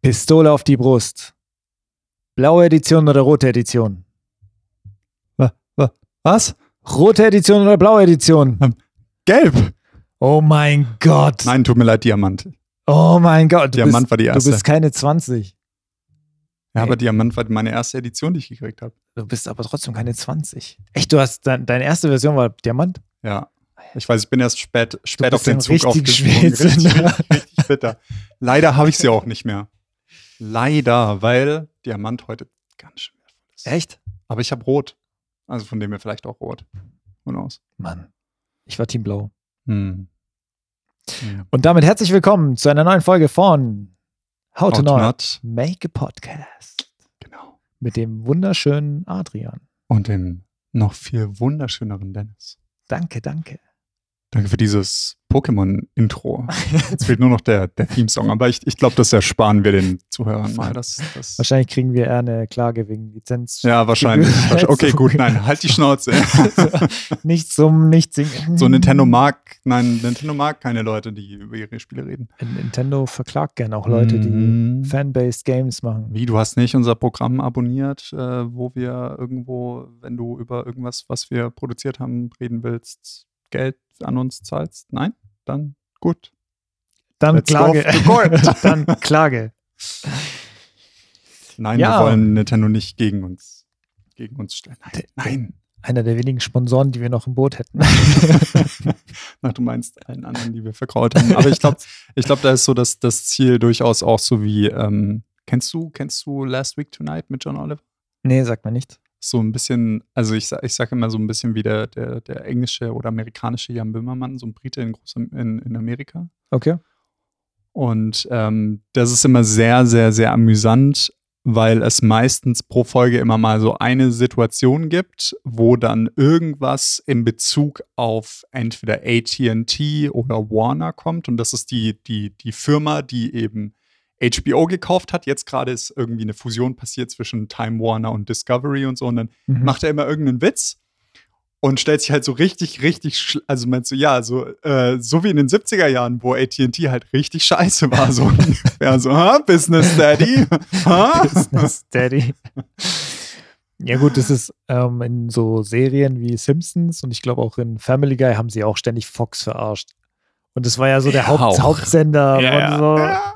Pistole auf die Brust. Blaue Edition oder rote Edition? Was? Rote Edition oder blaue Edition? Gelb. Oh mein Gott. Nein, tut mir leid, Diamant. Oh mein Gott. Du Diamant bist, war die Du erste. bist keine 20. ja, aber Diamant war meine erste Edition, die ich gekriegt habe. Du bist aber trotzdem keine 20. Echt, du hast dein, deine erste Version war Diamant? Ja. Ich weiß, ich bin erst spät, spät auf den Zug richtig aufgesprungen. Spätzünder. Richtig, richtig bitter. Leider habe ich sie auch nicht mehr. Leider, weil Diamant heute ganz schön wertvoll ist. Echt? Aber ich habe Rot. Also von dem her vielleicht auch Rot. Who knows? Mann. Ich war Team Blau. Hm. Ja. Und damit herzlich willkommen zu einer neuen Folge von How, to, Not, Not. Make a Podcast. Mit dem wunderschönen Adrian. Und dem noch viel wunderschöneren Dennis. Danke, danke. Danke für dieses Pokémon-Intro. Jetzt fehlt nur noch der, der Theme-Song, aber ich, ich glaube, das ersparen wir den Zuhörern mal. Das, das, Wahrscheinlich kriegen wir eher eine Klage wegen Lizenz. ja, wahrscheinlich. Okay, gut, nein, halt die Schnauze. Nichts zum nicht singen. So Nintendo mag, nein, Nintendo mag keine Leute, die über ihre Spiele reden. Nintendo verklagt gerne auch Leute, die Mhm. Fan-based Games machen. Wie, du hast nicht unser Programm abonniert, äh, wo wir irgendwo, wenn du über irgendwas, was wir produziert haben, reden willst, Geld an uns zahlst? Nein? Dann gut. Dann Let's Klage. Dann Klage. Nein, Ja. wir wollen Nintendo nicht gegen uns, gegen uns stellen. Nein, nein. Einer der wenigen Sponsoren, die wir noch im Boot hätten. Ach, du meinst allen anderen, die wir verkraut haben. Aber ich glaube, ich glaub, da ist so das, das Ziel durchaus auch so wie, ähm, kennst du, kennst du Last Week Tonight mit John Oliver? nee, sagt man nicht. So ein bisschen, also ich, ich sage immer so ein bisschen wie der, der, der englische oder amerikanische Jan Böhmermann, so ein Brite in, Groß in, in Amerika. Okay. Und ähm, das ist immer sehr, sehr, sehr amüsant, weil es meistens pro Folge immer mal so eine Situation gibt, wo dann irgendwas in Bezug auf entweder ATT oder Warner kommt. Und das ist die, die, die Firma, die eben HBO gekauft hat. Jetzt gerade ist irgendwie eine Fusion passiert zwischen Time Warner und Discovery und so. Und dann Mhm. macht er immer irgendeinen Witz und stellt sich halt so richtig, richtig, also meinst du, ja, so, äh, so wie in den 70er Jahren, wo AT&T halt richtig scheiße war, so ungefähr so, ha, Business Daddy, ha? Business Daddy. Ja gut, das ist ähm, in so Serien wie Simpsons und ich glaube auch in Family Guy haben sie auch ständig Fox verarscht. Und das war ja so der Ja, Haupt auch. Hauptsender. Ja, und, so. ja.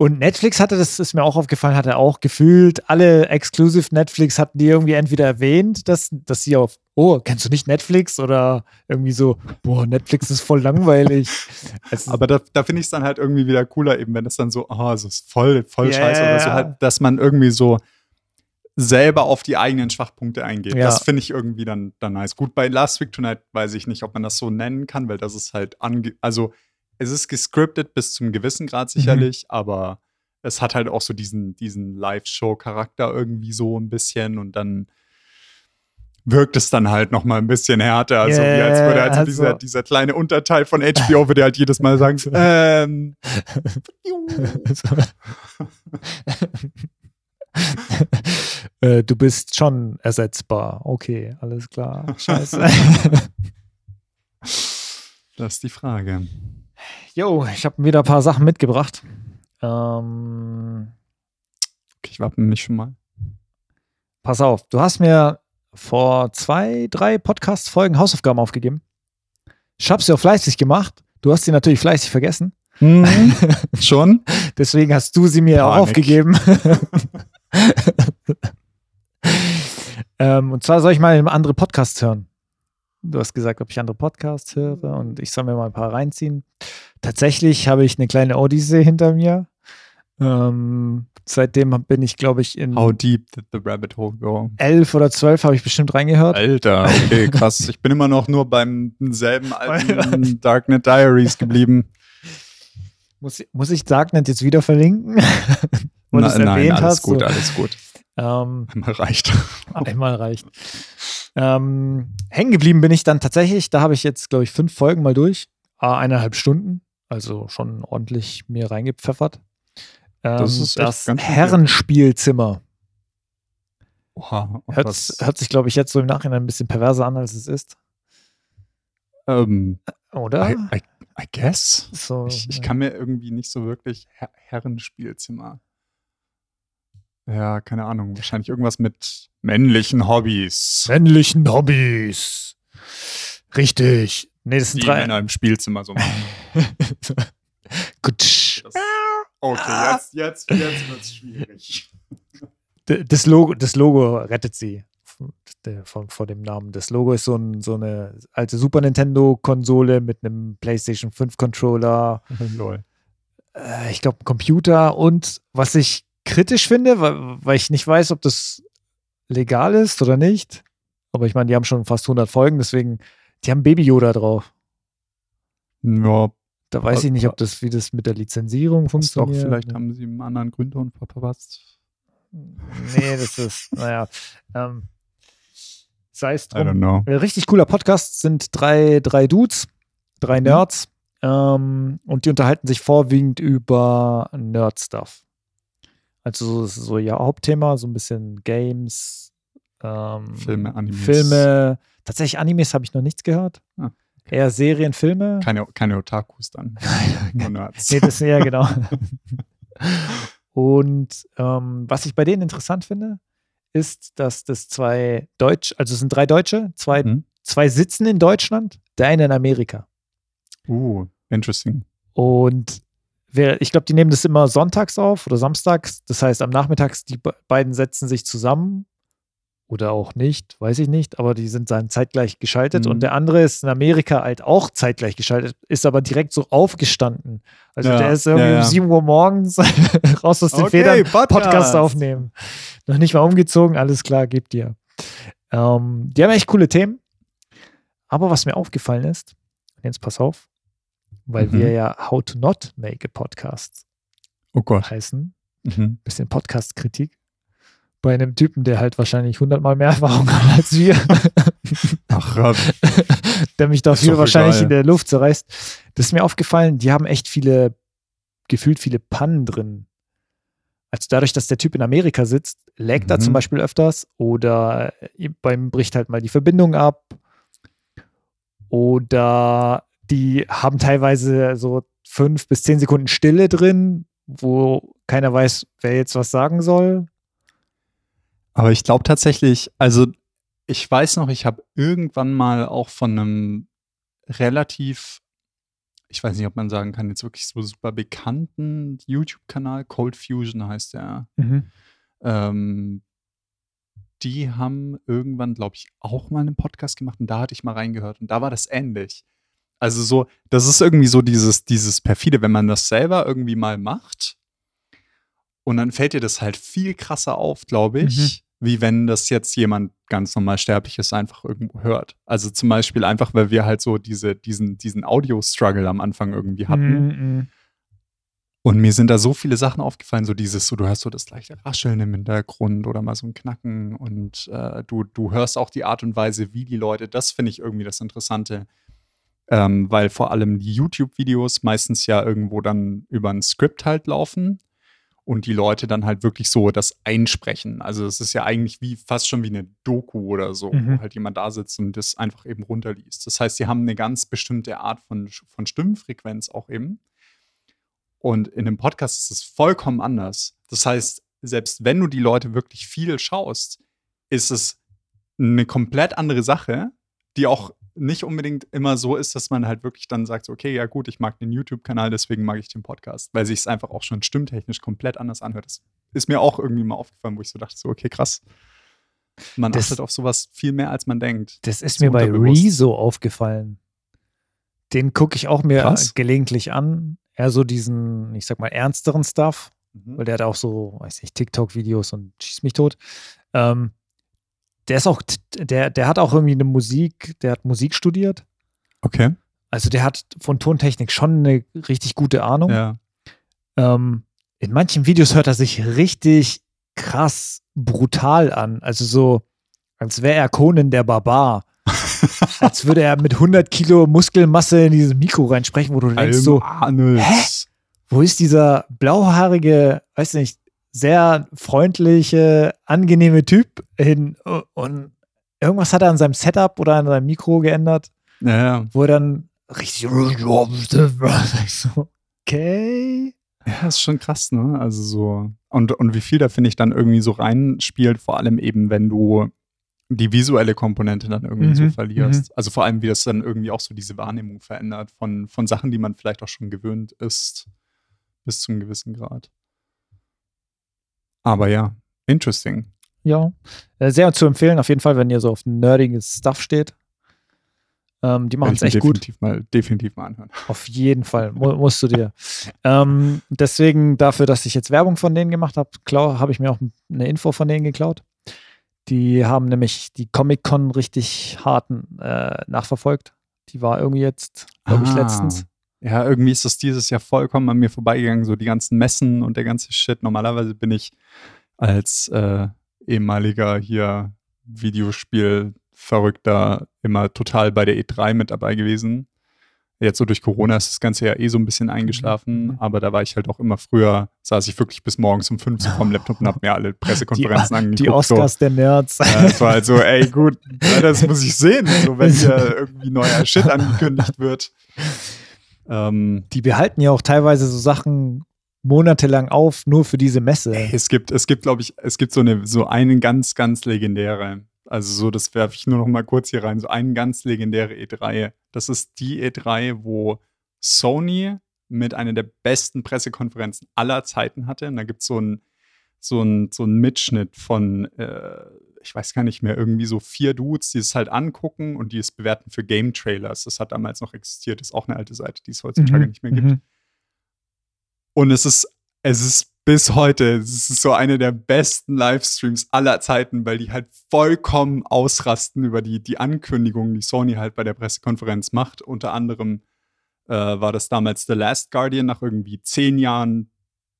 Und Netflix hatte, das ist mir auch aufgefallen, hatte auch gefühlt, alle Exclusive Netflix hatten die irgendwie entweder erwähnt, dass, dass sie auf, oh, kennst du nicht Netflix? Oder irgendwie so, boah, Netflix ist voll langweilig. Ist- Aber da, da finde ich es dann halt irgendwie wieder cooler, eben wenn es dann so, oh, es ist voll, voll Ja, scheiße oder so halt, dass man irgendwie so selber auf die eigenen Schwachpunkte eingeht. Ja. Das finde ich irgendwie dann, dann nice. Gut, bei Last Week Tonight weiß ich nicht, ob man das so nennen kann, weil das ist halt ange also es ist gescriptet bis zum gewissen Grad Mhm. sicherlich, aber es hat halt auch so diesen, diesen Live-Show-Charakter irgendwie so ein bisschen und dann wirkt es dann halt noch mal ein bisschen härter, also wie als würde also Yeah, dieser, also- dieser kleine Unterteil von HBO würde halt jedes Mal sagen, ähm, äh, du bist schon ersetzbar. Okay, alles klar. Scheiße. das ist die Frage. Jo, ich habe wieder ein paar Sachen mitgebracht. Ähm, Okay, ich wappne mich schon mal. pass auf, du hast mir vor zwei, drei Podcast-Folgen Hausaufgaben aufgegeben. Ich habe sie auch fleißig gemacht. Du hast sie natürlich fleißig vergessen. schon? Deswegen hast du sie mir auch Panik. aufgegeben. ähm, und zwar soll ich mal andere Podcasts hören. Du hast gesagt, ob ich andere Podcasts höre und ich soll mir mal ein paar reinziehen. Tatsächlich habe ich eine kleine Odyssee hinter mir. Ähm, seitdem bin ich, glaube ich, in How deep did the rabbit hole go? elf oder zwölf habe ich bestimmt reingehört. Alter, okay, krass. Ich bin immer noch nur beim selben alten Darknet Diaries geblieben. Muss, muss ich Darknet jetzt wieder verlinken? Weil du es Na, nein, alles hast, gut, so. alles gut. Ähm, Einmal reicht. Einmal reicht. Ähm, hängen geblieben bin ich dann tatsächlich, da habe ich jetzt, glaube ich, fünf Folgen mal durch. Ah, eineinhalb Stunden, also schon ordentlich mir reingepfeffert. Ähm, Das ist das. Herrenspielzimmer. Oha, Hört, hört sich, glaube ich, jetzt so im Nachhinein ein bisschen perverser an, als es ist. ähm, Oder? I, I, I guess. so, Ich, ich ja. kann mir irgendwie nicht so wirklich Her Herrenspielzimmer. Ja, keine Ahnung. Wahrscheinlich irgendwas mit männlichen Hobbys. Männlichen Hobbys. Richtig. Nee, das sind Die drei. Männer im Spielzimmer so machen. Gut. Das, okay, jetzt, jetzt, jetzt wird es schwierig. Das Logo, das Logo rettet sie vor, dem Namen. Das Logo ist so, ein, so eine alte Super Nintendo-Konsole mit einem PlayStation 5-Controller, Lol. äh, ich glaube, ein Computer und was ich kritisch finde, weil, weil ich nicht weiß, ob das legal ist oder nicht. Aber ich meine, die haben schon fast 100 Folgen, deswegen, die haben Baby Yoda drauf. Ja, Da weiß ich nicht, ob das, wie das mit der Lizenzierung ist doch, funktioniert. vielleicht haben sie einen anderen Gründer und verpasst. Nee, das ist, naja. Ähm, sei es drum. Ein richtig cooler Podcast sind drei, drei Dudes, drei Mhm. Nerds. Ähm, und die unterhalten sich vorwiegend über Nerd-Stuff. Also so, so ihr Hauptthema, so ein bisschen Games, ähm, Filme, Animes. Filme. Tatsächlich Animes habe ich noch nichts gehört. Ah, Eher Serien, Filme. Keine, keine Otakus dann. Nee, das ja genau. Und ähm, was ich bei denen interessant finde, ist, dass das zwei Deutsch, also es sind drei Deutsche, zwei, Mhm. zwei sitzen in Deutschland, der eine in Amerika. Uh, interesting. Und ich glaube, die nehmen das immer sonntags auf oder samstags. Das heißt, am Nachmittags, die be- beiden setzen sich zusammen oder auch nicht, weiß ich nicht, aber die sind dann zeitgleich geschaltet. Mhm. Und der andere ist in Amerika halt auch zeitgleich geschaltet, ist aber direkt so aufgestanden. Also Ja, der ist irgendwie ja, ja. um 7 Uhr morgens raus aus den Okay, Federn, Podcast. Podcast aufnehmen. Noch nicht mal umgezogen, alles klar, gebt dir. Ähm, die haben echt coole Themen. Aber was mir aufgefallen ist, jetzt pass auf, weil Mhm. wir ja How to Not Make a Podcast Oh Gott. heißen, Mhm. bisschen Podcast-Kritik, bei einem Typen, der halt wahrscheinlich hundertmal mehr Erfahrung hat als wir, Ach, Rob. der mich dafür wahrscheinlich egal. in der Luft zerreißt. Das ist mir aufgefallen, die haben echt viele, gefühlt viele Pannen drin. Also dadurch, dass der Typ in Amerika sitzt, laggt er Mhm. zum Beispiel öfters oder beim bricht halt mal die Verbindung ab. Oder die haben teilweise so fünf bis zehn Sekunden Stille drin, wo keiner weiß, wer jetzt was sagen soll. Aber ich glaube tatsächlich, also ich weiß noch, ich habe irgendwann mal auch von einem relativ, ich weiß nicht, ob man sagen kann, jetzt wirklich so super bekannten YouTube-Kanal, Cold Fusion heißt der. Ähm, die haben irgendwann, glaube ich, auch mal einen Podcast gemacht und da hatte ich mal reingehört und da war das ähnlich. Also so, das ist irgendwie so dieses, dieses perfide, wenn man das selber irgendwie mal macht und dann fällt dir das halt viel krasser auf, glaube ich, wie wenn das jetzt jemand ganz normal Sterbliches einfach irgendwo hört. Also zum Beispiel einfach, weil wir halt so diese, diesen, diesen Audio-Struggle am Anfang irgendwie hatten. Mhm. Und mir sind da so viele Sachen aufgefallen, so dieses, so du hörst so das leichte Rascheln im Hintergrund oder mal so ein Knacken und äh, du, du hörst auch die Art und Weise, wie die Leute, das finde ich irgendwie das Interessante, ähm, weil vor allem die YouTube-Videos meistens ja irgendwo dann über ein Skript halt laufen und die Leute dann halt wirklich so das einsprechen. Also es ist ja eigentlich wie fast schon wie eine Doku oder so, Mhm. wo halt jemand da sitzt und das einfach eben runterliest. Das heißt, sie haben eine ganz bestimmte Art von, von Stimmfrequenz auch eben. Und in einem Podcast ist es vollkommen anders. Das heißt, selbst wenn du die Leute wirklich viel schaust, ist es eine komplett andere Sache, die auch nicht unbedingt immer so ist, dass man halt wirklich dann sagt, okay, ja gut, ich mag den YouTube-Kanal, deswegen mag ich den Podcast, weil sich es einfach auch schon stimmtechnisch komplett anders anhört. Das ist mir auch irgendwie mal aufgefallen, wo ich so dachte, so, okay, krass. Man Das- achtet auf sowas viel mehr, als man denkt. Das ist mir bei. Rezo aufgefallen. Den gucke ich auch mir Krass. gelegentlich an. Eher so diesen, ich sag mal, ernsteren Stuff, Mhm. weil der hat auch so, weiß nicht, TikTok-Videos und schießt mich tot. Ähm, der ist auch, der, der hat auch irgendwie eine Musik, der hat Musik studiert. Okay. Also der hat von Tontechnik schon eine richtig gute Ahnung. Ja. Ähm, in manchen Videos hört er sich richtig krass brutal an. Also so, als wäre er Conan der Barbar. als würde er mit 100 Kilo Muskelmasse in dieses Mikro reinsprechen, wo du denkst Alm so. Hä? wo ist dieser blauhaarige, weiß nicht, sehr freundliche, angenehme Typ hin und irgendwas hat er an seinem Setup oder an seinem Mikro geändert, Ja, wo er dann richtig so, okay. Ja, ist schon krass, ne? Also so. Und, und wie viel da, finde ich, dann irgendwie so reinspielt, vor allem eben, wenn du die visuelle Komponente dann irgendwie so Mhm, verlierst. Also vor allem, wie das dann irgendwie auch so diese Wahrnehmung verändert von, von Sachen, die man vielleicht auch schon gewöhnt ist, bis zum gewissen Grad. Aber ja, interesting. Ja, äh, sehr zu empfehlen, auf jeden Fall, wenn ihr so auf nerdiges Stuff steht. Ähm, die machen es echt gut. definitiv mal, definitiv mal anhören. Auf jeden Fall, mu musst du dir. Ähm, deswegen, dafür, dass ich jetzt Werbung von denen gemacht habe, habe ich mir auch eine Info von denen geklaut. Die haben nämlich die Comic-Con richtig harten äh, nachverfolgt. Die war irgendwie jetzt, glaube ich, Ah. letztens. Ja, irgendwie ist das dieses Jahr vollkommen an mir vorbeigegangen, so die ganzen Messen und der ganze Shit. Normalerweise bin ich als äh, ehemaliger hier Videospiel-Verrückter immer total bei der E3 mit dabei gewesen. Jetzt so durch Corona ist das Ganze ja eh so ein bisschen eingeschlafen, Mhm. aber da war ich halt auch immer früher, saß ich wirklich bis morgens um 5 so vorm Laptop und hab mir alle Pressekonferenzen angeguckt. Die Oscars der Nerds. So. Ja, es war halt so, ey, gut, das muss ich sehen, so wenn hier irgendwie neuer Shit angekündigt wird. Ähm, Die behalten ja auch teilweise so Sachen monatelang auf, nur für diese Messe. Es gibt, es gibt, glaube ich, es gibt so eine, so einen ganz, ganz legendäre. Also so, das werfe ich nur noch mal kurz hier rein. So eine ganz legendäre E3. Das ist die E3, wo Sony mit einer der besten Pressekonferenzen aller Zeiten hatte. Und da gibt so es so ein, so ein Mitschnitt von, äh, ich weiß gar nicht mehr, irgendwie so vier Dudes, die es halt angucken und die es bewerten für Game Trailers. Das hat damals noch existiert. ist auch eine alte Seite, die es heutzutage nicht mehr gibt. Mhm. Und es ist, es ist bis heute, es ist so eine der besten Livestreams aller Zeiten, weil die halt vollkommen ausrasten über die, die Ankündigungen, die Sony halt bei der Pressekonferenz macht. Unter anderem äh, war das damals The Last Guardian nach irgendwie zehn Jahren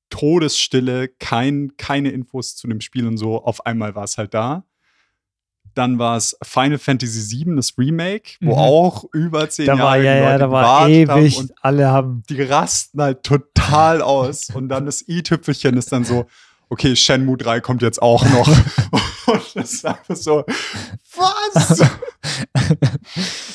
Todesstille, kein, keine Infos zu dem Spiel und so. Auf einmal war es halt da. Dann war es Final Fantasy VII, das Remake, wo Mhm. auch über zehn Da Jahre war, die ja, ja, Leute da war haben ewig. und Alle haben. die rasten halt total aus. Und dann das i-Tüpfelchen ist dann so, okay, Shenmue 3 kommt jetzt auch noch. Und das ist einfach so, was?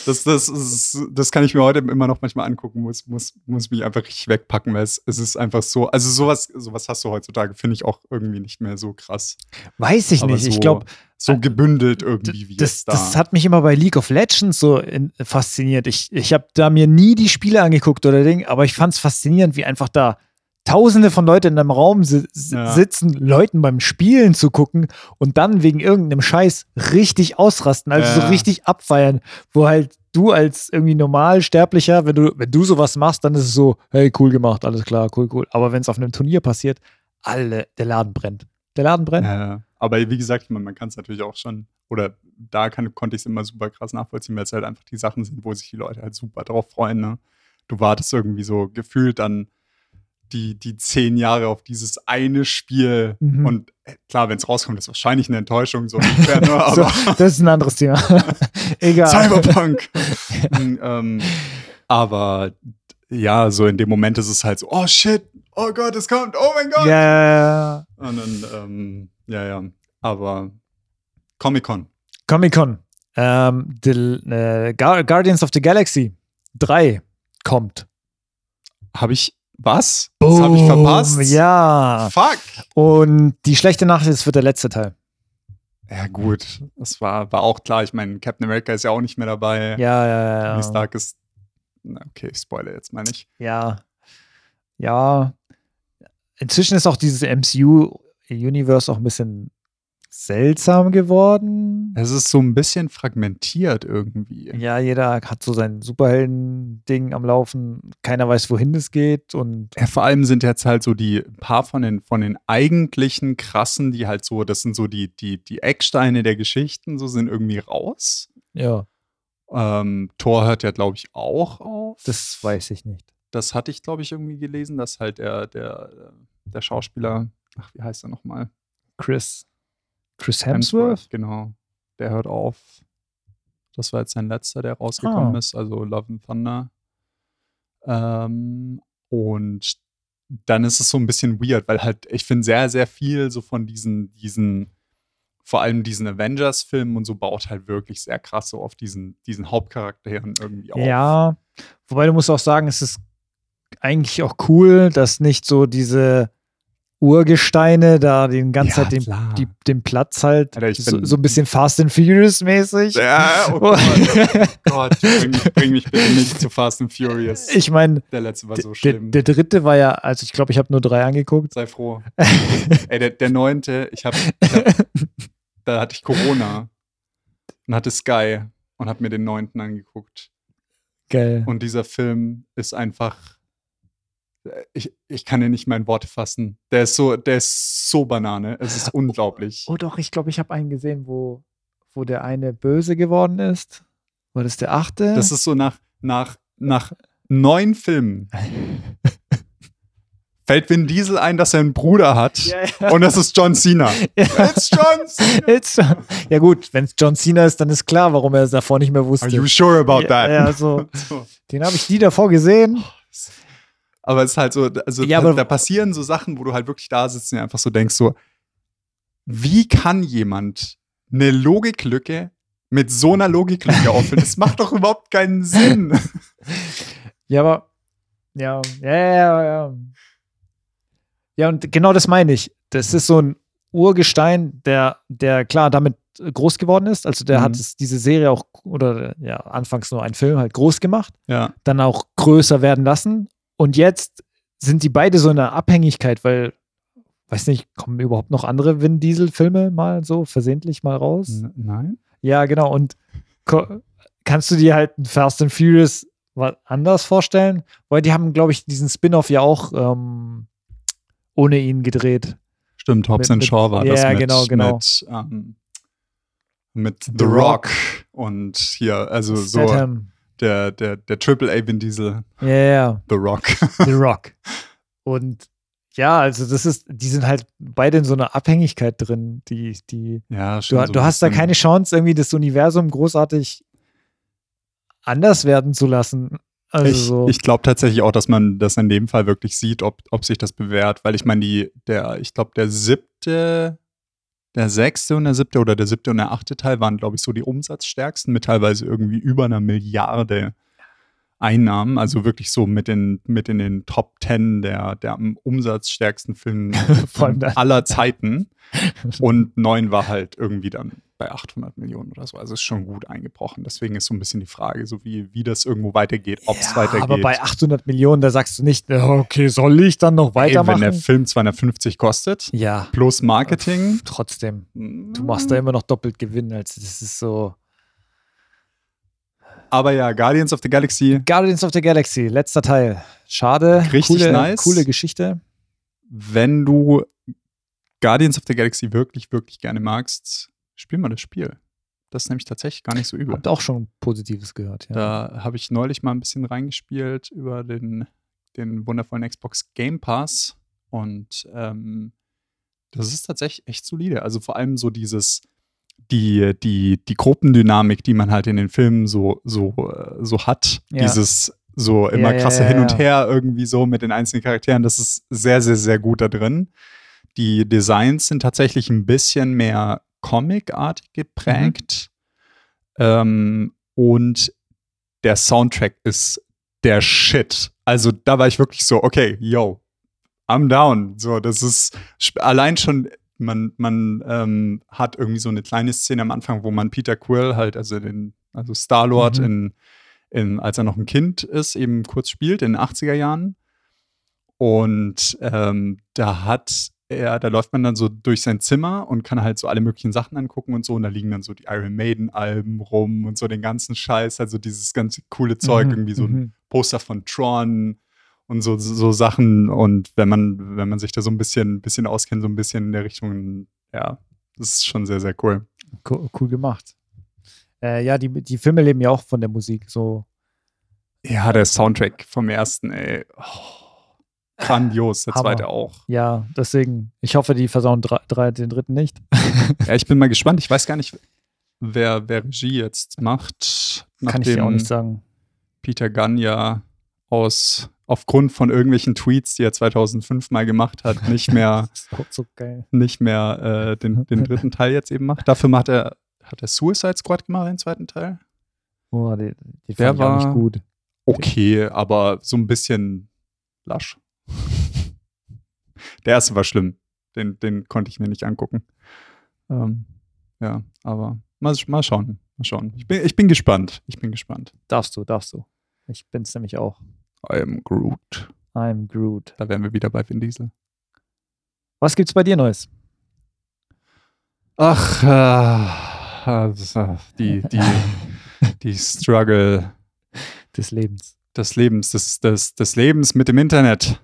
Das, das, ist, das kann ich mir heute immer noch manchmal angucken, muss, muss, muss mich einfach richtig wegpacken, weil es, es ist einfach so, also sowas, sowas hast du heutzutage, finde ich auch irgendwie nicht mehr so krass. Weiß ich Aber nicht. so, ich glaube, so gebündelt irgendwie wie das, da. das hat mich immer bei League of Legends so in, fasziniert. Ich, ich habe da mir nie die Spiele angeguckt oder Ding, aber ich fand es faszinierend, wie einfach da Tausende von Leuten in einem Raum si Ja. sitzen, Leuten beim Spielen zu gucken und dann wegen irgendeinem Scheiß richtig ausrasten, also so Ja. richtig abfeiern, wo halt du als irgendwie Normalsterblicher, wenn du, wenn du sowas machst, dann ist es so, hey, cool gemacht, alles klar, cool, cool. Aber wenn es auf einem Turnier passiert, alle, der Laden brennt. Der Laden brennt. Ja, aber wie gesagt, man, man kann es natürlich auch schon, oder da kann, konnte ich es immer super krass nachvollziehen, weil es halt einfach die Sachen sind, wo sich die Leute halt super drauf freuen. Ne? Du wartest irgendwie so gefühlt dann die, die zehn Jahre auf dieses eine Spiel. Mhm. Und äh, klar, wenn es rauskommt, ist wahrscheinlich eine Enttäuschung, so ungefähr, ne? So, aber das ist ein anderes Thema. Egal. Cyberpunk. Mm, ähm, aber ja, so in dem Moment ist es halt so, oh shit, oh Gott, es kommt, oh mein Gott. Ja, ja, ja. Und dann, ähm, ja, ja. Aber Comic-Con. Comic-Con. Ähm, the, äh, Guar- Guardians of the Galaxy 3 kommt. Habe ich was? Das habe ich verpasst. Ja. Fuck. Und die schlechte Nachricht ist, es wird der letzte Teil. Ja, gut. Das war, war auch klar. Ich meine, Captain America ist ja auch nicht mehr dabei. Ja, ja, ja. Tony. Stark ist. Na, okay, ich spoilere jetzt mal nicht. Ja. Ja. Inzwischen ist auch dieses MCU-Universe auch ein bisschen seltsam geworden. Es ist so ein bisschen fragmentiert irgendwie. Ja, jeder hat so sein Superhelden-Ding am Laufen. Keiner weiß, wohin es geht. Und Ja, vor allem sind jetzt halt so die paar von den, von den eigentlichen krassen, die halt so, das sind so die, die, die Ecksteine der Geschichten, so sind irgendwie raus. ja, Ähm, Thor hört ja, glaube ich, auch auf. das weiß ich nicht. das hatte ich, glaube ich, irgendwie gelesen, dass halt der, der, der Schauspieler, ach, wie heißt er nochmal? Chris. Chris Hemsworth? Genau. Der hört auf. Das war jetzt sein letzter, der rausgekommen Ah. ist, also Love and Thunder. Ähm, und dann ist es so ein bisschen weird, weil halt, ich finde sehr, sehr viel so von diesen, diesen, vor allem diesen Avengers-Filmen und so baut halt wirklich sehr krass so auf diesen, diesen Hauptcharakteren irgendwie auf. Ja, wobei du musst auch sagen, es ist eigentlich auch cool, dass nicht so diese Urgesteine da den ganzen Ja, Zeit den, die, den Platz halt Alter, so, so ein bisschen Fast and Furious mäßig. Ja, oh Gott, Gott, bring, mich- bring mich bitte nicht zu Fast and Furious. ich meine, der letzte war so der, schlimm. der dritte war ja, also ich glaube, ich habe nur drei angeguckt. Sei froh. Ey, der, der neunte, ich habe, hab, da hatte ich Corona und hatte Sky und habe mir den neunten angeguckt. Geil. Und dieser Film ist einfach, ich, ich kann ihn nicht mal in Worte fassen. Der ist so, der ist so Banane. Es ist unglaublich. Oh doch, ich glaube, ich habe einen gesehen, wo, wo der eine böse geworden ist. War das der achte? Das ist so nach, nach, nach neun Filmen fällt Vin Diesel ein, dass er einen Bruder hat. ja, ja. Und das ist John Cena. It's John Cena. It's, ja gut, wenn es John Cena ist, dann ist klar, warum er es davor nicht mehr wusste. Are you sure about ja, that? Ja, so, So. den habe ich nie davor gesehen. Aber es ist halt so, also Ja, da, da passieren so Sachen, wo du halt wirklich da sitzt und einfach so denkst, so, wie kann jemand eine Logiklücke mit so einer Logiklücke auffüllen? Das macht doch überhaupt keinen Sinn. Ja, aber ja, ja, ja, ja. Ja, und genau das meine ich. Das ist so ein Urgestein, der, der klar damit groß geworden ist. Also der Mhm. hat es, diese Serie auch, oder ja, anfangs nur ein Film halt groß gemacht, Ja, dann auch größer werden lassen. Und jetzt sind die beide so in einer Abhängigkeit, weil, weiß nicht, kommen überhaupt noch andere Vin Diesel-Filme mal so versehentlich mal raus? N nein? Ja, genau. Und kannst du dir halt ein Fast and Furious was anders vorstellen? Weil die haben, glaube ich, diesen Spin-off ja auch ähm, ohne ihn gedreht. Stimmt, Hobbs Mit- and Shaw war ja, das mit, genau, genau. mit, ähm, mit The, The Rock. Rock. und hier, also so Statham. Der, der, der Triple A Vin Diesel, Ja, ja, The Rock. The Rock. Und ja, also das ist, die sind halt beide in so einer Abhängigkeit drin, die, die, ja, du, schon so du hast da keine Chance, irgendwie das Universum großartig anders werden zu lassen. Also ich so. ich glaube tatsächlich auch, dass man das in dem Fall wirklich sieht, ob, ob sich das bewährt, weil ich meine, die, der, ich glaube, der siebte, der sechste und der siebte oder der siebte und der achte Teil waren, glaube ich, so die umsatzstärksten mit teilweise irgendwie über einer Milliarde Einnahmen, also wirklich so mit, den, mit in den Top Ten der, der am umsatzstärksten Filme aller Zeiten. Und neun war halt irgendwie dann bei 800 Millionen oder so. Also ist schon gut eingebrochen. Deswegen ist so ein bisschen die Frage, so wie, wie das irgendwo weitergeht, ob es Ja, weitergeht. Aber bei 800 Millionen, da sagst du nicht, ja, okay, soll ich dann noch Ey, weitermachen? wenn der Film 250 kostet, ja, plus Marketing. trotzdem. Du Du machst da immer noch doppelt Gewinn. Also das ist so. Aber ja, Guardians of the Galaxy, Guardians of the Galaxy, letzter Teil. Schade. Richtig coole, nice. Coole Geschichte. wenn du Guardians of the Galaxy wirklich, wirklich gerne magst, spiel mal das Spiel. Das ist nämlich tatsächlich gar nicht so übel. Habt auch schon Positives gehört. Ja. Da habe ich neulich mal ein bisschen reingespielt über den, den wundervollen Xbox Game Pass. Und ähm, das ist tatsächlich echt solide. Also vor allem so dieses, die, die, die Gruppendynamik, die man halt in den Filmen so, so, äh, so hat. Ja. Dieses so immer Ja, krasse ja, Hin und. Her irgendwie so mit den einzelnen Charakteren. Das ist sehr, sehr, sehr gut da drin. Die Designs sind tatsächlich ein bisschen mehr Comic-artig geprägt. Ähm, und der Soundtrack ist der Shit. Also da war ich wirklich so, okay, yo, I'm down. So, das ist allein schon, man, man ähm, hat irgendwie so eine kleine Szene am Anfang, wo man Peter Quill halt, also den, also Star-Lord Mhm. in, in, als er noch ein Kind ist, eben kurz spielt in den 80er Jahren. Und ähm, da hat er, da läuft man dann so durch sein Zimmer und kann halt so alle möglichen Sachen angucken und so. Und da liegen dann so die Iron Maiden-Alben rum und so den ganzen Scheiß, also dieses ganze coole Zeug, Mhm, irgendwie so ein mhm. Poster von Tron und so, so, Sachen. Und wenn man, wenn man sich da so ein bisschen, bisschen auskennt, so ein bisschen in der Richtung, ja, das ist schon sehr, sehr cool. Co- cool gemacht. Äh, ja, die, die Filme leben ja auch von der Musik. So. Ja, der Soundtrack vom ersten, ey. Oh, grandios, der Hammer. zweite auch. Ja, deswegen, ich hoffe, die versauen drei, drei, den dritten nicht. Ja, ich bin mal gespannt. Ich weiß gar nicht, wer, wer Regie jetzt macht. Kann ich dir auch nicht sagen. Peter Gunn ja aus, aufgrund von irgendwelchen Tweets, die er 2005 mal gemacht hat, nicht mehr, so nicht mehr äh, den, den dritten Teil jetzt eben macht. Dafür macht er, hat er Suicide Squad gemacht, den zweiten Teil? Oh, die, die Der war- nicht gut. Okay, aber so ein bisschen lasch. Der erste war schlimm. Den, den konnte ich mir nicht angucken. Ähm, ja, aber mal, mal schauen. Mal schauen. Ich bin, ich bin gespannt. Ich bin gespannt. Darfst du, darfst du. Ich bin's nämlich auch. I am Groot. I'm Groot. Da wären wir wieder bei Vin Diesel. Was gibt's bei dir Neues? Ach, äh, also, die, die, die Struggle Des Lebens. des Lebens, des, des, des Lebens mit dem Internet.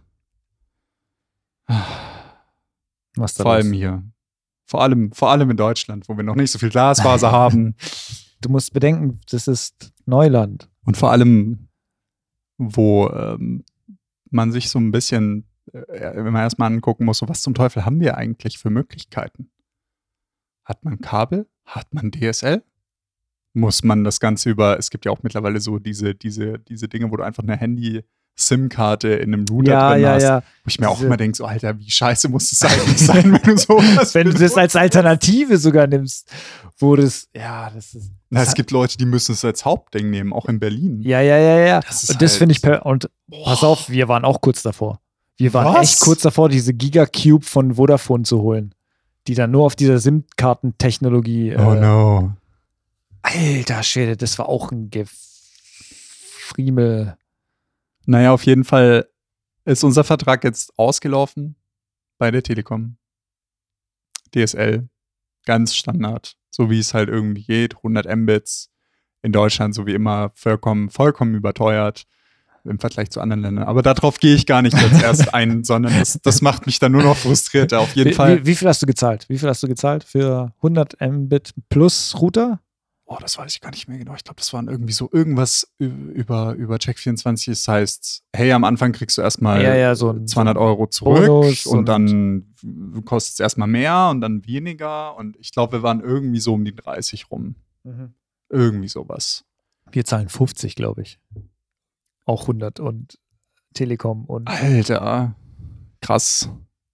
Was da Vor allem hier. Vor allem, vor allem in Deutschland, wo wir noch nicht so viel Glasfaser haben. Du musst bedenken, das ist Neuland. Und vor allem, wo ähm, man sich so ein bisschen, äh, wenn man erstmal angucken muss, so was zum Teufel haben wir eigentlich für Möglichkeiten? Hat man Kabel? Hat man DSL? Muss man das Ganze über, es gibt ja auch mittlerweile so diese, diese, diese Dinge, wo du einfach eine Handy-SIM-Karte in einem Router Ja, drin ja, hast. ja. Wo ich mir auch Diese- immer denke, so, Alter, wie scheiße muss es eigentlich sein, wenn du sowas Wenn du das als Alternative sogar nimmst, wo das, ja, das ist. Na, das es gibt Leute, die müssen es als Hauptding nehmen, auch in Berlin. Ja, ja, ja, ja. Das und das halt- finde ich per und pass auf, wir waren auch kurz davor. Wir waren Was? echt kurz davor, diese Gigacube von Vodafone zu holen, die dann nur auf dieser SIM-Kartentechnologie. Oh äh, no. Alter Schwede, das war auch ein Gefriemel. Naja, auf jeden Fall ist unser Vertrag jetzt ausgelaufen bei der Telekom. DSL, ganz Standard, so wie es halt irgendwie geht, 100 Mbits in Deutschland, so wie immer, vollkommen, vollkommen überteuert im Vergleich zu anderen Ländern. Aber darauf gehe ich gar nicht jetzt erst ein, sondern das, das macht mich dann nur noch frustrierter. Auf jeden Wie, Fall. wie, wie viel hast du gezahlt? Wie viel hast du gezahlt für 100 Mbit plus Router? Oh, das weiß ich gar nicht mehr genau. Ich glaube, das waren irgendwie so irgendwas über, über Check24. Das heißt, hey, am Anfang kriegst du erstmal Ja, ja, so ein- 200 Euro zurück und, und- dann kostet es erstmal mehr und dann weniger. Und ich glaube, wir waren irgendwie so um die 30 rum. Irgendwie sowas. Wir zahlen 50, glaube ich. Auch 100 und Telekom und Alter, krass.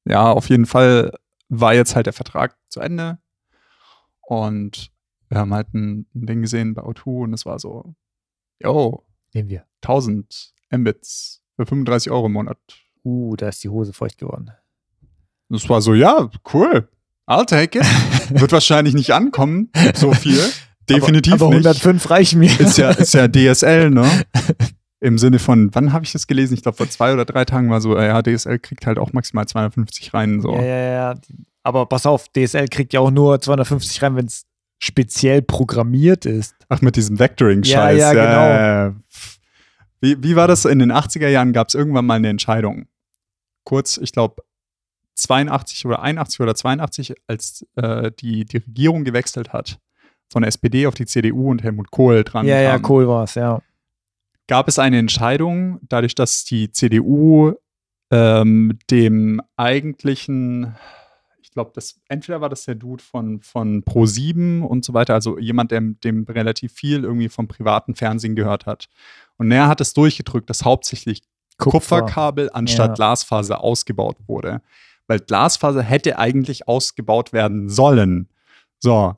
Ja, auf jeden Fall war jetzt halt der Vertrag zu Ende. Und wir haben halt ein, ein Ding gesehen bei O2 und es war so, yo, nehmen wir. 1000 Mbits für 35 Euro im Monat. Uh, da ist die Hose feucht geworden. Das war so, ja, cool. I'll take it. Wird wahrscheinlich nicht ankommen, so viel. Definitiv aber, aber nicht. 105 reichen mir. Ist ja, ist ja DSL, ne? Im Sinne von, wann habe ich das gelesen? Ich glaube, vor zwei oder drei Tagen war so, ja, DSL kriegt halt auch maximal 250 rein. So. Ja, ja, ja. Aber pass auf, DSL kriegt ja auch nur 250 rein, wenn es speziell programmiert ist. Ach, mit diesem Vectoring-Scheiß. Ja, ja, genau. ja, ja. Wie, wie war das? In den 80er Jahren gab es irgendwann mal eine Entscheidung. Kurz, ich glaube, 82 oder 81 oder 82, als äh, die, die Regierung gewechselt hat, von der SPD auf die CDU und Helmut Kohl dran ja, ja, kam, cool war es, ja. gab es eine Entscheidung, dadurch, dass die CDU ähm, dem eigentlichen, ich glaube, das entweder war das der Dude von, von Pro7 und so weiter, also jemand, der dem relativ viel irgendwie vom privaten Fernsehen gehört hat. Und er hat es durchgedrückt, dass hauptsächlich Kupferkabel anstatt Ja. Glasfaser ausgebaut wurde. Weil Glasfaser hätte eigentlich ausgebaut werden sollen. So.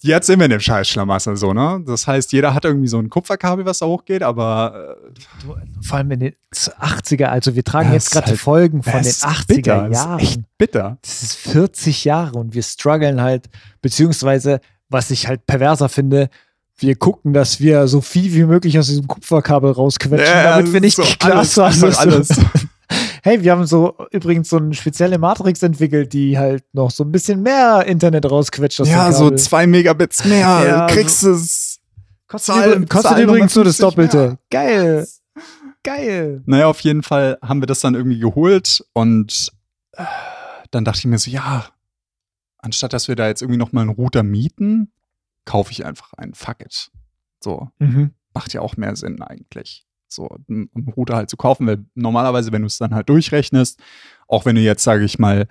Jetzt sind wir in dem Scheißschlamassel so, ne? Das heißt, jeder hat irgendwie so ein Kupferkabel, was da hochgeht, aber äh, vor allem in den 80er, also wir tragen jetzt gerade halt- die Folgen von den es ist 80er bitter, Jahren. ist echt bitter. Das ist 40 Jahre und wir strugglen halt, beziehungsweise, was ich halt perverser finde, wir gucken, dass wir so viel wie möglich aus diesem Kupferkabel rausquetschen, Ja, damit wir nicht so Glas alles, haben. einfach alles. Hey, wir haben so übrigens so eine spezielle Matrix entwickelt, die halt noch so ein bisschen mehr Internet rausquetscht. aus Ja, so zwei Megabits mehr, Ja, kriegst es. Kostet, Zahl- kostet Zahl übrigens nur das 50 Doppelte. mehr. Geil. Geil. Naja, auf jeden Fall haben wir das dann irgendwie geholt und äh, dann dachte ich mir so, ja, anstatt dass wir da jetzt irgendwie nochmal einen Router mieten, kaufe ich einfach einen. Fuck it. So, Mhm. macht ja auch mehr Sinn eigentlich. So, einen Router halt zu kaufen, weil normalerweise, wenn du es dann halt durchrechnest, auch wenn du jetzt, sage ich mal,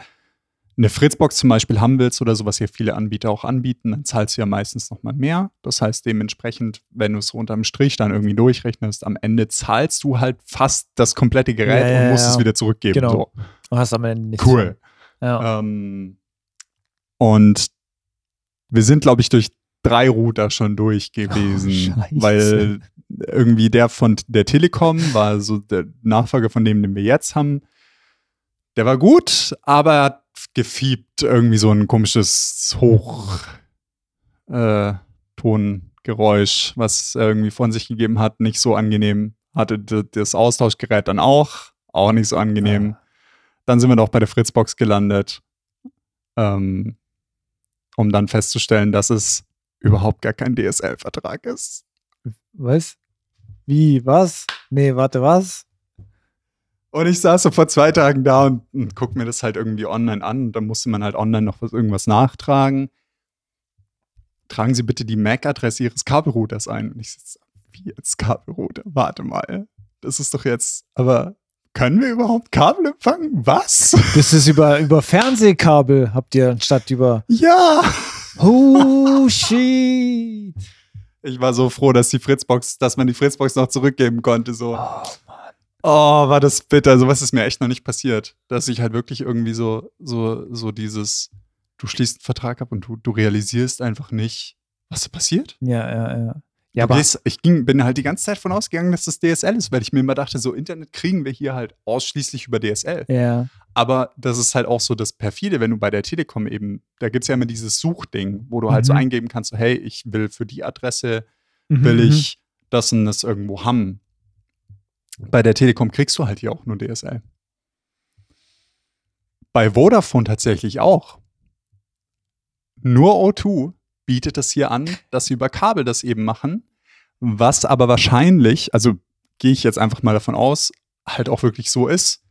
eine Fritzbox zum Beispiel haben willst oder so, was ja viele Anbieter auch anbieten, dann zahlst du ja meistens nochmal mehr. Das heißt, dementsprechend, wenn du es unterm Strich dann irgendwie durchrechnest, am Ende zahlst du halt fast das komplette Gerät Ja, und musst ja. es wieder zurückgeben. Genau. So. Du hast am Ende nichts. Cool. Ähm, und wir sind, glaube ich, durch drei Router schon durch gewesen, Oh, weil irgendwie der von der Telekom war so der Nachfolger von dem, den wir jetzt haben. Der war gut, aber er hat gefiebt irgendwie so ein komisches Hoch äh, was er irgendwie von sich gegeben hat, nicht so angenehm. Hatte das Austauschgerät dann auch, auch nicht so angenehm. Dann sind wir doch bei der Fritzbox gelandet, ähm, um dann festzustellen, dass es überhaupt gar kein DSL-Vertrag ist. Was? Wie? Was? Nee, warte, was? Und ich saß so vor zwei Tagen da und, und guck mir das halt irgendwie online an. Und dann musste man halt online noch was, irgendwas nachtragen. Tragen Sie bitte die MAC-Adresse Ihres Kabelrouters ein. Und ich sitze, wie jetzt Kabelrouter? Warte mal. Das ist doch jetzt, aber können wir überhaupt Kabel empfangen? Was? Das ist über, über Fernsehkabel, habt ihr anstatt über. ja! Oh, shit. Ich war so froh, dass die Fritzbox, dass man die Fritzbox noch zurückgeben konnte. So, Oh, oh, war das bitter. Sowas ist mir echt noch nicht passiert. Dass ich halt wirklich irgendwie so, so, so dieses, du schließt einen Vertrag ab und du, du realisierst einfach nicht, was da passiert. Ja, ja, ja. Ja, aber ich ging, bin halt die ganze Zeit von ausgegangen, dass das DSL ist, weil ich mir immer dachte, so Internet kriegen wir hier halt ausschließlich über DSL. ja. Aber das ist halt auch so das Perfide, wenn du bei der Telekom eben, da gibt es ja immer dieses Suchding, wo du halt so Mhm. eingeben kannst, so, hey, ich will für die Adresse Mhm, will mhm. ich das und das irgendwo haben. Bei der Telekom kriegst du halt hier auch nur DSL. Bei Vodafone tatsächlich auch. Nur O2 bietet es hier an, dass sie über Kabel das eben machen, was aber wahrscheinlich, also gehe ich jetzt einfach mal davon aus, halt auch wirklich so ist.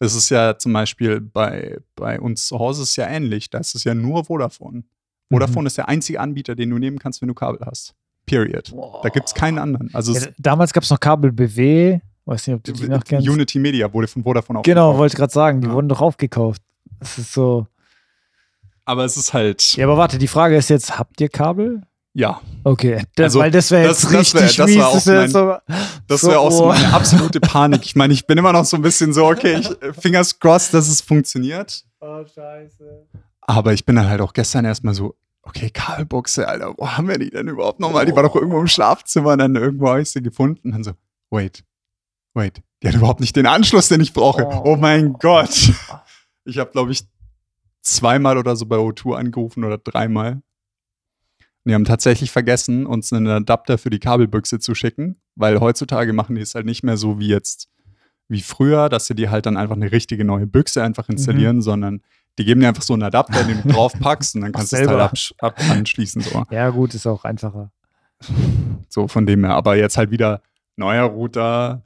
Es ist ja zum Beispiel bei, bei uns zu Hause ist ja ähnlich. Da ist es ja nur Vodafone. Vodafone ist der einzige Anbieter, den du nehmen kannst, wenn du Kabel hast. Period. Da gibt es keinen anderen. Also Ja, damals gab es noch Kabel BW. Weiß nicht, ob du die noch kennst. Unity Media wurde von Vodafone Genau, aufgekauft. wollte gerade sagen, die Ja. wurden doch aufgekauft. Das ist so. Aber es ist halt, Ja, aber warte, die Frage ist jetzt, habt ihr Kabel? ja, Okay, das, Also, weil das wäre das- jetzt das wär- richtig das mies. wär auch das wär mein- so, das so, wäre auch so meine absolute Panik. Ich meine, ich bin immer noch so ein bisschen so, okay, ich, äh, fingers crossed, dass es funktioniert. Oh, scheiße. Aber ich bin dann halt auch gestern erstmal so, okay, Kabelbuchse, Alter, wo haben wir die denn überhaupt nochmal? Die war doch irgendwo im Schlafzimmer und dann irgendwo habe ich sie gefunden. Und dann so, wait, wait, die hat überhaupt nicht den Anschluss, den ich brauche. Oh. Oh, mein Gott. Ich habe, glaube ich, zweimal oder so bei O2 angerufen oder dreimal. Und die haben tatsächlich vergessen, uns einen Adapter für die Kabelbüchse zu schicken, weil heutzutage machen die es halt nicht mehr so wie jetzt, wie früher, dass sie dir halt dann einfach eine richtige neue Büchse einfach installieren, sondern die geben dir einfach so einen Adapter, den du draufpackst und dann kannst du es halt absch- ab anschließen. So. Ja, gut, ist auch einfacher. so von dem her. Aber jetzt halt wieder neuer Router,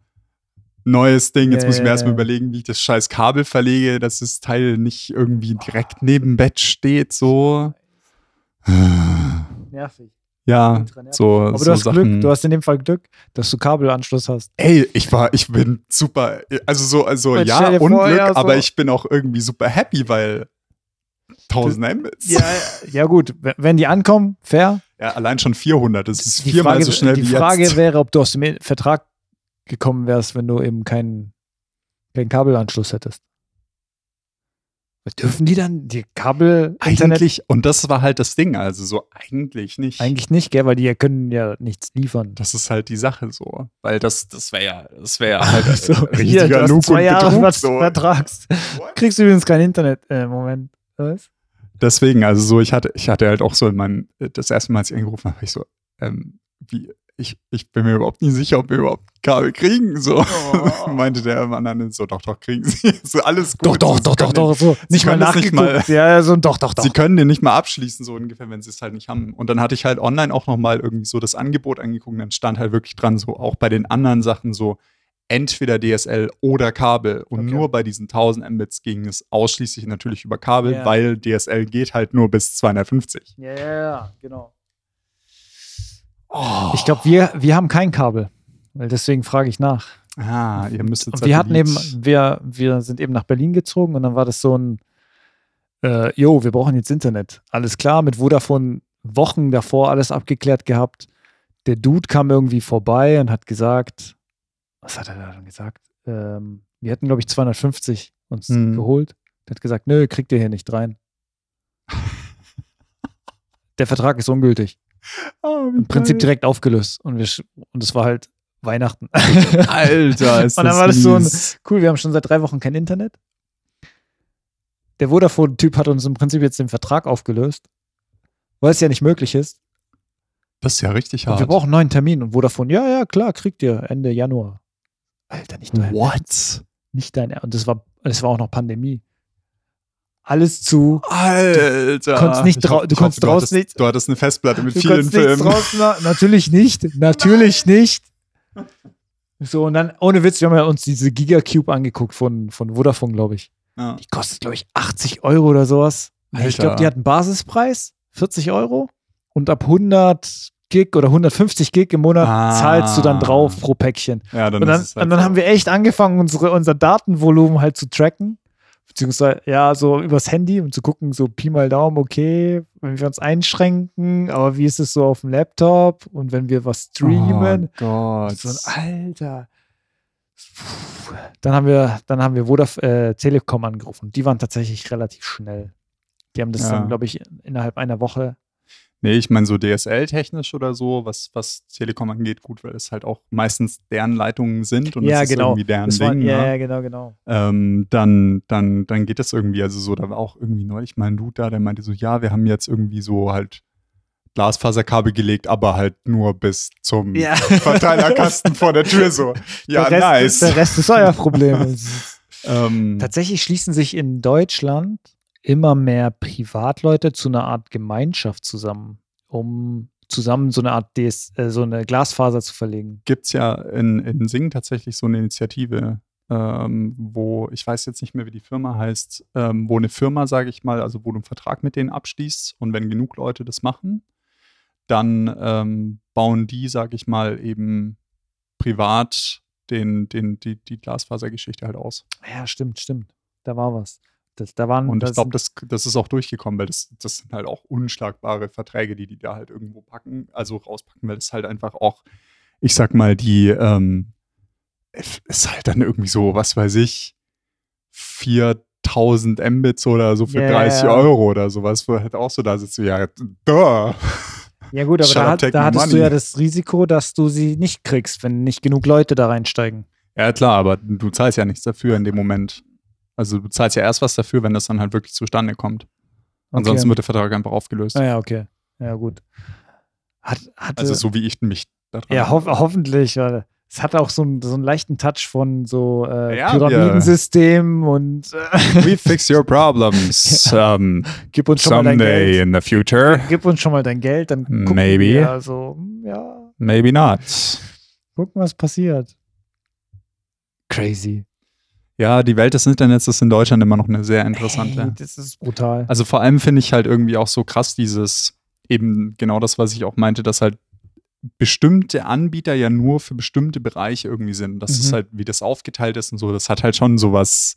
neues Ding. Jetzt Ja, muss ich mir ja, erstmal ja. überlegen, wie ich das scheiß Kabel verlege, dass das Teil nicht irgendwie direkt neben Bett steht. So. Nervig. Ja, so, Aber so du hast Sachen. Glück, du hast in dem Fall Glück, dass du Kabelanschluss hast. Ey, ich war, ich bin super, also so, also Jetzt ja, Unglück, ja, so- aber ich bin auch irgendwie super happy, weil 1000 Mbits. Ja, ja gut, wenn die ankommen, fair. Ja, allein schon 400, das ist Die viermal Frage, so schnell die wie Frage jetzt. wäre, ob du aus dem Vertrag gekommen wärst, wenn du eben keinen keinen Kabelanschluss hättest. Dürfen die dann die Kabel Internet Eigentlich, und das war halt das Ding, also so eigentlich nicht. eigentlich nicht, gell, weil die ja können ja nichts liefern. Das ist halt die Sache so. Weil das, das wäre ja, das wäre ja halt So, ein hier, richtiger du hast Lug zwei Jahre Betrug, was so. vertragst. What? Kriegst übrigens kein Internet. Äh, Moment. Was? Deswegen, also so, ich hatte, ich hatte halt auch so in meinem, das erste Mal, als ich angerufen habe, ich so, ähm, wie, ich, ich bin mir überhaupt nicht sicher, ob wir überhaupt Kabel kriegen. So Oh. meinte der Mann dann so, doch, doch, kriegen sie. So alles Doch, gut. doch, so, doch, doch, können doch, so. Nicht mal das nicht nachgeguckt. mal- ja, so ein doch, doch, doch. Sie können den nicht mal abschließen, so ungefähr, wenn sie es halt nicht haben. Und dann hatte ich halt online auch nochmal irgendwie so das Angebot angeguckt. und Dann stand halt wirklich dran, so auch bei den anderen Sachen so entweder DSL oder Kabel. Und Okay. nur bei diesen 1000 Mbits ging es ausschließlich natürlich über Kabel, Ja. weil DSL geht halt nur bis 250. Ja, ja, ja, genau. Oh. Ich glaube, wir, wir haben kein Kabel. Weil deswegen frage ich nach. Ah, ihr müsstet Und wir hatten eben, wir, wir sind eben nach Berlin gezogen und dann war das so ein, äh, jo, wir brauchen jetzt Internet. Alles klar, mit Vodafone Wochen davor alles abgeklärt gehabt. Der Dude kam irgendwie vorbei und hat gesagt, was hat er da dann gesagt? Ähm, wir hätten, glaube ich, 250 uns Mhm. geholt. Der hat gesagt, nö, kriegt ihr hier nicht rein. Der Vertrag ist ungültig. Oh, Im Prinzip direkt aufgelöst. Und, wir, und es war halt Weihnachten. Alter, ist Und dann das war das so ein- cool, wir haben schon seit drei Wochen kein Internet. Der Vodafone-Typ hat uns im Prinzip jetzt den Vertrag aufgelöst, weil es ja nicht möglich ist. Das ist ja richtig Und wir hart. brauchen einen neuen Termin. Und Vodafone, ja, ja, klar, kriegt ihr Ende Januar. Alter, nicht dein, What? nicht dein Und das war, das war auch noch Pandemie. Alles zu. Alter. konntest nicht Ich drau- hoff- du konntest hoffe, du draußen hattest, nicht- Du hattest eine Festplatte mit Du vielen Filmen. draußen. Natürlich nicht. Natürlich nicht. So, und dann, ohne Witz, wir haben ja uns diese Gigacube angeguckt von, von Vodafone, glaube ich. Ja. Die kostet, glaube ich, 80 Euro oder sowas. Nee, Ich Alter. glaube, die hat einen Basispreis, 40 Euro. Und ab 100 Gig oder 150 Gig im Monat Ah. zahlst du dann drauf pro Päckchen. Ja, dann Und dann, halt und dann so. haben wir echt angefangen, unsere, unser Datenvolumen halt zu tracken. Beziehungsweise, ja, so übers Handy und zu gucken, so Pi mal Daumen, okay, wenn wir uns einschränken, aber wie ist es so auf dem Laptop und wenn wir was streamen? Oh Gott. So ein Alter. Puh. Dann haben wir, dann haben wir Vodaf äh, Telekom angerufen. Die waren tatsächlich relativ schnell. Die haben das Ja. dann, glaube ich, innerhalb einer Woche. Nee, ich meine so DSL-technisch oder so, was, was Telekom angeht, gut, weil es halt auch meistens deren Leitungen sind und Ja, das ist genau. irgendwie deren war, Ding. ja, ne? ja, genau, genau. ähm, dann, dann, dann geht das irgendwie, also so, da war auch irgendwie neulich mal ein Dude da, der meinte so, ja, wir haben jetzt irgendwie so halt Glasfaserkabel gelegt, aber halt nur bis zum Ja. Verteilerkasten vor der Tür so. Ja, der Rest, nice. Ist, der Rest ist euer Problem. Ist- ähm, Tatsächlich schließen sich in Deutschland immer mehr Privatleute zu einer Art Gemeinschaft zusammen, um zusammen so eine Art DS, äh, so eine Glasfaser zu verlegen. gibt es ja in, in Sing tatsächlich so eine Initiative, ähm, wo, ich weiß jetzt nicht mehr, wie die Firma heißt, ähm, wo eine Firma, sage ich mal, also wo du einen Vertrag mit denen abschließt und wenn genug Leute das machen, dann ähm, bauen die, sage ich mal, eben privat den, den, die, die Glasfasergeschichte halt aus. Ja, stimmt, stimmt. Da war was. Das, da waren, Und ich glaube, das, das ist auch durchgekommen, weil das, das sind halt auch unschlagbare Verträge, die die da halt irgendwo packen, also rauspacken, weil das halt einfach auch, ich sag mal, die ähm, es ist halt dann irgendwie so, was weiß ich, 4000 Mbits oder so für Ja, 30 ja. Euro oder sowas, wo halt auch so da sitzt, ja, duh. Ja gut, aber da, hat, da hattest du money. ja das Risiko, dass du sie nicht kriegst, wenn nicht genug Leute da reinsteigen. Ja, klar, aber du zahlst ja nichts dafür in dem Moment. Also du zahlst ja erst was dafür, wenn das dann halt wirklich zustande kommt. Ansonsten okay. wird der Vertrag einfach aufgelöst. Ah, ja, okay. Ja, gut. Hat, hatte, Also so wie ich mich daran ja, hoff, hoffentlich. Weil es hat auch so einen, so einen leichten Touch von so äh, Ja, Pyramidensystem und äh, We fix your problems um, gib uns schon mal dein Geld. in the future. Gib uns schon mal dein Geld, dann gucken Maybe. wir. Also, ja, Maybe not. gucken, was passiert. Crazy. Ja, die Welt des Internets ist in Deutschland immer noch eine sehr Ey, interessante. das ist brutal. Also vor allem finde ich halt irgendwie auch so krass dieses, eben genau das, was ich auch meinte, dass halt bestimmte Anbieter ja nur für bestimmte Bereiche irgendwie sind. Das ist Mhm. halt, wie das aufgeteilt ist und so, das hat halt schon sowas,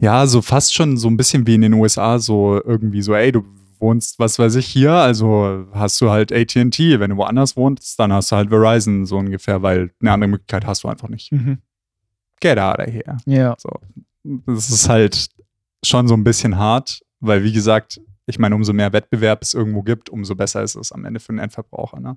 ja, so fast schon so ein bisschen wie in den USA, so irgendwie so, ey, du wohnst, was weiß ich, hier, also hast du halt AT&T, wenn du woanders wohnst, dann hast du halt Verizon so ungefähr, weil eine andere Möglichkeit hast du einfach nicht. Mhm. Get out of here. Ja. So. Das ist halt schon so ein bisschen hart, weil wie gesagt, ich meine, umso mehr Wettbewerb es irgendwo gibt, umso besser ist es am Ende für den Endverbraucher. Ne?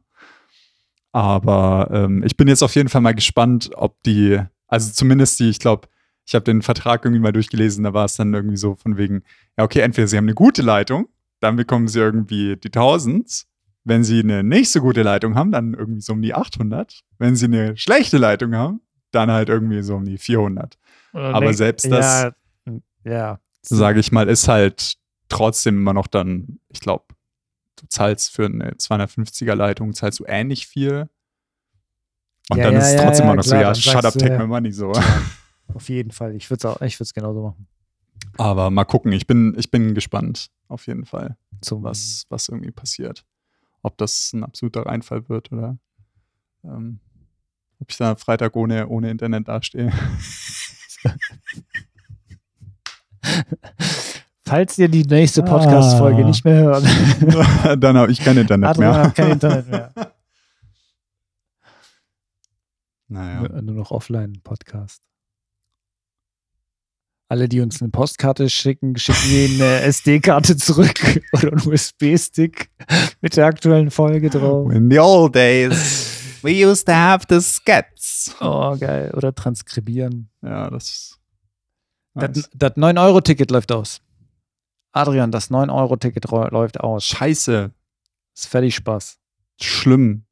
Aber ähm, ich bin jetzt auf jeden Fall mal gespannt, ob die, also zumindest die, ich glaube, ich habe den Vertrag irgendwie mal durchgelesen, da war es dann irgendwie so von wegen, ja, okay, entweder sie haben eine gute Leitung, dann bekommen sie irgendwie die 1000. Wenn sie eine nicht so gute Leitung haben, dann irgendwie so um die 800. Wenn sie eine schlechte Leitung haben, dann halt irgendwie so um die 400. Aber selbst das- Ja, ja. sage ich mal, ist halt trotzdem immer noch dann, ich glaube, du zahlst für eine 250er Leitung, zahlst du ähnlich viel. Und Ja, dann ja, ist es ja, trotzdem ja, immer noch so, klar, ja, dann shut up, take ja. my money, so. Auf jeden Fall. Ich würde es auch, ich würde es genauso machen. Aber mal gucken, ich bin, ich bin gespannt, auf jeden Fall, Zum was, was irgendwie passiert. Ob das ein absoluter Reinfall wird oder ähm, ob ich da Freitag ohne, ohne Internet dastehe. Falls ihr die nächste Podcast-Folge Ah. nicht mehr hört, Dann habe ich kein Internet Adrian mehr. hat kein Internet mehr. Naja. Nur, noch Offline-Podcast. Alle, die uns eine Postkarte schicken, schicken ihnen eine SD-Karte zurück oder einen USB-Stick mit der aktuellen Folge drauf. In the old days, we used to have the skets. Oh, geil. Oder transkribieren. Ja, das. Das, Nice. das 9-Euro-Ticket läuft aus. Adrian, das 9-Euro-Ticket ro- läuft aus. Scheiße. Ist fertig Spaß. Schlimm.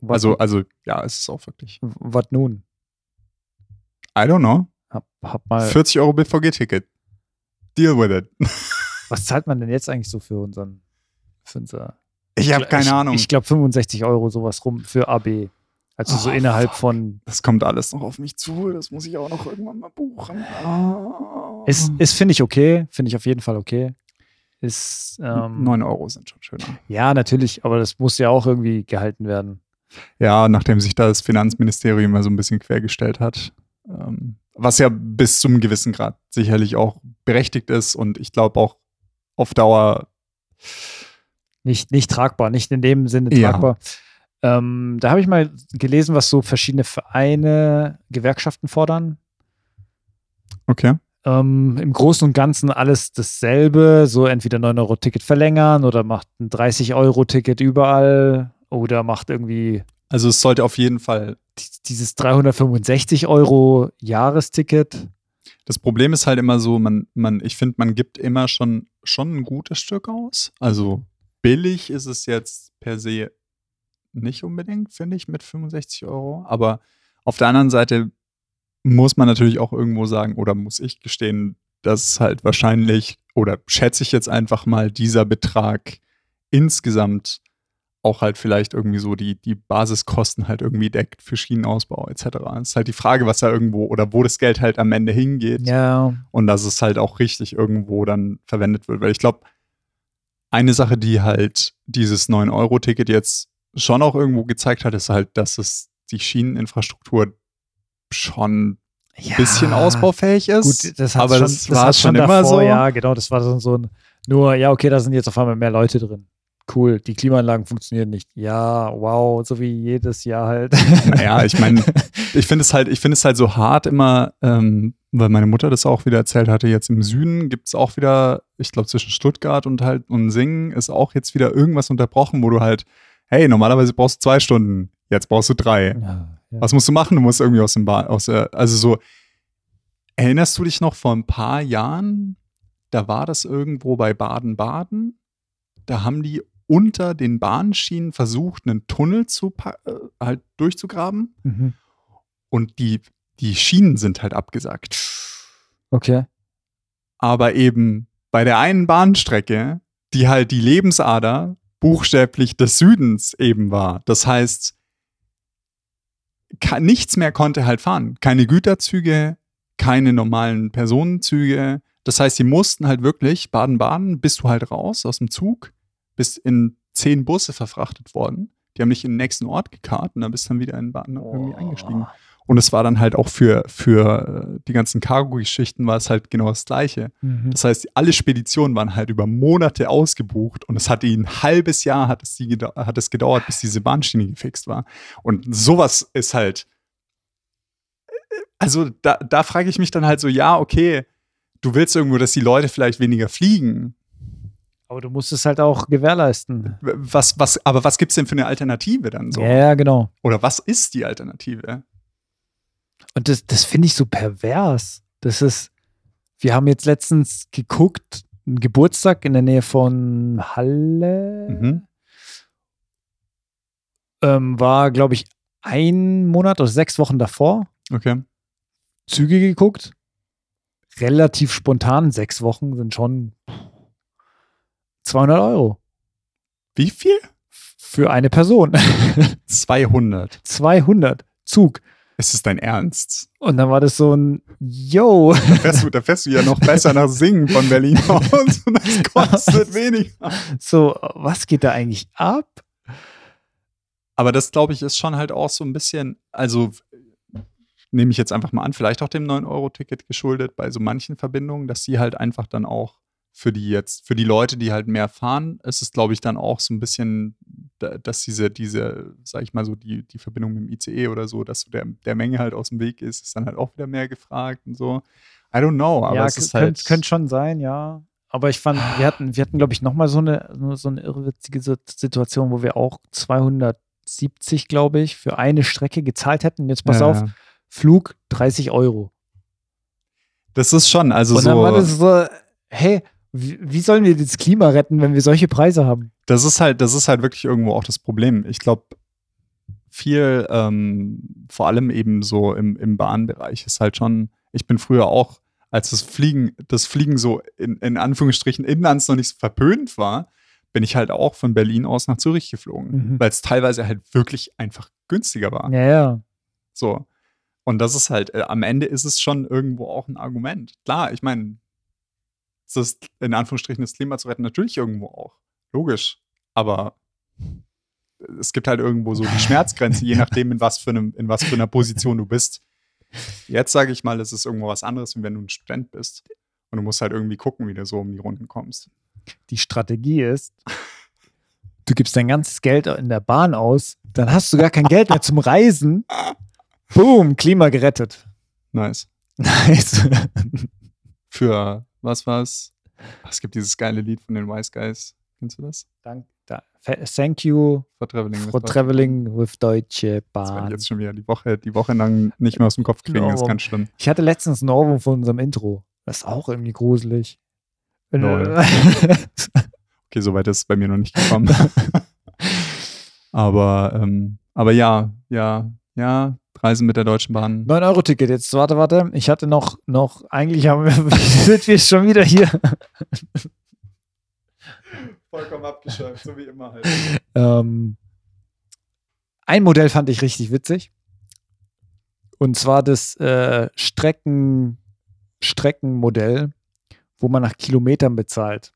Was, Also, also, ja, es ist auch wirklich. was nun? I don't know. Hab, hab mal, 40 Euro BVG-Ticket. Deal with it. was zahlt man denn jetzt eigentlich so für unseren, für unser Ich habe keine ich, Ahnung. Ich glaube 65 Euro sowas rum für AB. Also so Oh, innerhalb fuck. von. das kommt alles noch auf mich zu. Das muss ich auch noch irgendwann mal buchen. Ah. Ist, ist finde ich okay. Finde ich auf jeden Fall okay. Ist. Ähm, 9 Euro sind schon schöner. Ja, natürlich, aber das muss ja auch irgendwie gehalten werden. Ja, nachdem sich da das Finanzministerium mal so ein bisschen quergestellt hat. Ähm, was ja bis zum gewissen Grad sicherlich auch berechtigt ist und ich glaube auch auf Dauer. Nicht, nicht tragbar, nicht in dem Sinne Ja. tragbar. Ähm, da habe ich mal gelesen, was so verschiedene Vereine, Gewerkschaften fordern. Okay. Ähm, Im Großen und Ganzen alles dasselbe. So entweder 9-Euro-Ticket verlängern oder macht ein 30-Euro-Ticket überall oder macht irgendwie Also es sollte auf jeden Fall. die- dieses 365 Euro Jahresticket. Das Problem ist halt immer so, man, man, ich finde, man gibt immer schon, schon ein gutes Stück aus. Also billig ist es jetzt per se nicht unbedingt, finde ich, mit 65 Euro. Aber auf der anderen Seite muss man natürlich auch irgendwo sagen, oder muss ich gestehen, dass halt wahrscheinlich, oder schätze ich jetzt einfach mal, dieser Betrag insgesamt auch halt vielleicht irgendwie so die, die Basiskosten halt irgendwie deckt für Schienenausbau etc. Es ist halt die Frage, was da irgendwo oder wo das Geld halt am Ende hingeht Ja, und dass es halt auch richtig irgendwo dann verwendet wird. Weil ich glaube, eine Sache, die halt dieses 9-Euro-Ticket jetzt schon auch irgendwo gezeigt hat, ist halt, dass es die Schieneninfrastruktur schon ein ja. bisschen ausbaufähig ist. Gut, das hat aber schon, das war hat schon davor, immer so. Ja, genau, das war dann so ein, nur, ja, okay, da sind jetzt auf einmal mehr Leute drin. Cool, die Klimaanlagen funktionieren nicht. Ja, wow, so wie jedes Jahr halt. Naja, ich meine, ich finde es halt, ich finde es halt so hart immer, ähm, weil meine Mutter das auch wieder erzählt hatte, jetzt im Süden gibt es auch wieder, ich glaube, zwischen Stuttgart und halt und Singen ist auch jetzt wieder irgendwas unterbrochen, wo du halt, hey, normalerweise brauchst du zwei Stunden, jetzt brauchst du drei. ja, ja. Was musst du machen? Du musst irgendwie aus dem Bahn, aus der, also so, erinnerst du dich noch vor ein paar Jahren, da war das irgendwo bei Baden-Baden, da haben die unter den Bahnschienen versucht, einen Tunnel zu äh, halt durchzugraben Mhm. und die, die Schienen sind halt abgesackt. Okay. Aber eben bei der einen Bahnstrecke, die halt die Lebensader buchstäblich des Südens eben war. Das heißt, nichts mehr konnte halt fahren. Keine Güterzüge, keine normalen Personenzüge. Das heißt, die mussten halt wirklich, Baden-Baden, bist du halt raus aus dem Zug, bist in zehn Busse verfrachtet worden. Die haben dich in den nächsten Ort gekarrt und dann bist du dann wieder in den Bahn irgendwie eingestiegen. Und es war dann halt auch für, für äh, die ganzen Cargo-Geschichten war es halt genau das Gleiche. Mhm. Das heißt, alle Speditionen waren halt über Monate ausgebucht und es hat ein halbes Jahr hat es, die, hat es gedauert, bis diese Bahnschiene gefixt war. Und sowas ist halt, also da, da frage ich mich dann halt so, ja, okay, du willst irgendwo, dass die Leute vielleicht weniger fliegen. Aber du musst es halt auch gewährleisten. Was, was, aber was gibt es denn für eine Alternative dann so? Ja, genau. Oder was ist die Alternative? Und das, das finde ich so pervers. Das ist, wir haben jetzt letztens geguckt, einen Geburtstag in der Nähe von Halle. Mhm. Ähm, war, glaube ich, ein Monat oder sechs Wochen davor. Okay. Züge geguckt. Relativ spontan, sechs Wochen sind schon 200 Euro Wie viel? für eine Person. 200. 200 Zug. Ist es dein Ernst? Und dann war das so ein Yo. Da fährst du, da fährst du ja noch besser nach Singen von Berlin aus und das kostet weniger. So, was geht da eigentlich ab? Aber das, glaube ich, ist schon halt auch so ein bisschen, also nehme ich jetzt einfach mal an, vielleicht auch dem 9-Euro-Ticket geschuldet bei so manchen Verbindungen, dass sie halt einfach dann auch für die jetzt, für die Leute, die halt mehr fahren, ist es, glaube ich, dann auch so ein bisschen, da- dass diese, diese, sag ich mal so, die, die Verbindung mit dem ICE oder so, dass so der, der Menge halt aus dem Weg ist, ist dann halt auch wieder mehr gefragt und so. I don't know, aber ja, es ist könnte halt. könnt schon sein, ja. Aber ich fand, wir hatten, wir hatten, glaube ich, nochmal so eine, so- so eine irrwitzige Si- Situation, wo wir auch 270, glaube ich, für eine Strecke gezahlt hätten. Jetzt pass Ja, auf. Flug 30 Euro. Das ist schon, also Und dann war so. das so, hey, wie, wie sollen wir das Klima retten, wenn wir solche Preise haben? das ist halt, das ist halt wirklich irgendwo auch das Problem. Ich glaube, viel, ähm, vor allem eben so im, im Bahnbereich ist halt schon, ich bin früher auch, als das Fliegen, das Fliegen so in, in Anführungsstrichen inlands noch nicht so verpönt war, bin ich halt auch von Berlin aus nach Zürich geflogen, Mhm. weil es teilweise halt wirklich einfach günstiger war. Ja, ja. So. Und das ist halt, äh, am Ende ist es schon irgendwo auch ein Argument. Klar, ich meine, das in Anführungsstrichen das Klima zu retten, natürlich irgendwo auch. Logisch. Aber es gibt halt irgendwo so die Schmerzgrenze, je nachdem, in was für, einem, in was für einer Position du bist. Jetzt sage ich mal, es ist irgendwo was anderes, wie wenn du ein Student bist. Und du musst halt irgendwie gucken, wie du so um die Runden kommst. Die Strategie ist, du gibst dein ganzes Geld in der Bahn aus, dann hast du gar kein Geld mehr zum Reisen. Boom, Klima gerettet. Nice. Nice. Für, was war's? Es gibt dieses geile Lied von den Wise Guys. Kennst du das? Dank, da, thank you For Traveling. with for Deutsche traveling with Deutsche Das werde ich Bahn. jetzt schon wieder die Woche, die Woche lang nicht mehr aus dem Kopf kriegen, das ist ganz schlimm. Ich hatte letztens Ohrwurm von unserem Intro. Das ist auch irgendwie gruselig. Du- Okay, soweit ist es bei mir noch nicht gekommen. aber, ähm, aber ja, ja, ja, Reisen mit der Deutschen Bahn. 9-Euro-Ticket, jetzt warte, warte. Ich hatte noch, noch, eigentlich haben wir, sind wir schon wieder hier. Vollkommen abgeschöpft, so wie immer halt. Ähm, ein Modell fand ich richtig witzig. Und zwar das äh, Strecken, Streckenmodell, wo man nach Kilometern bezahlt.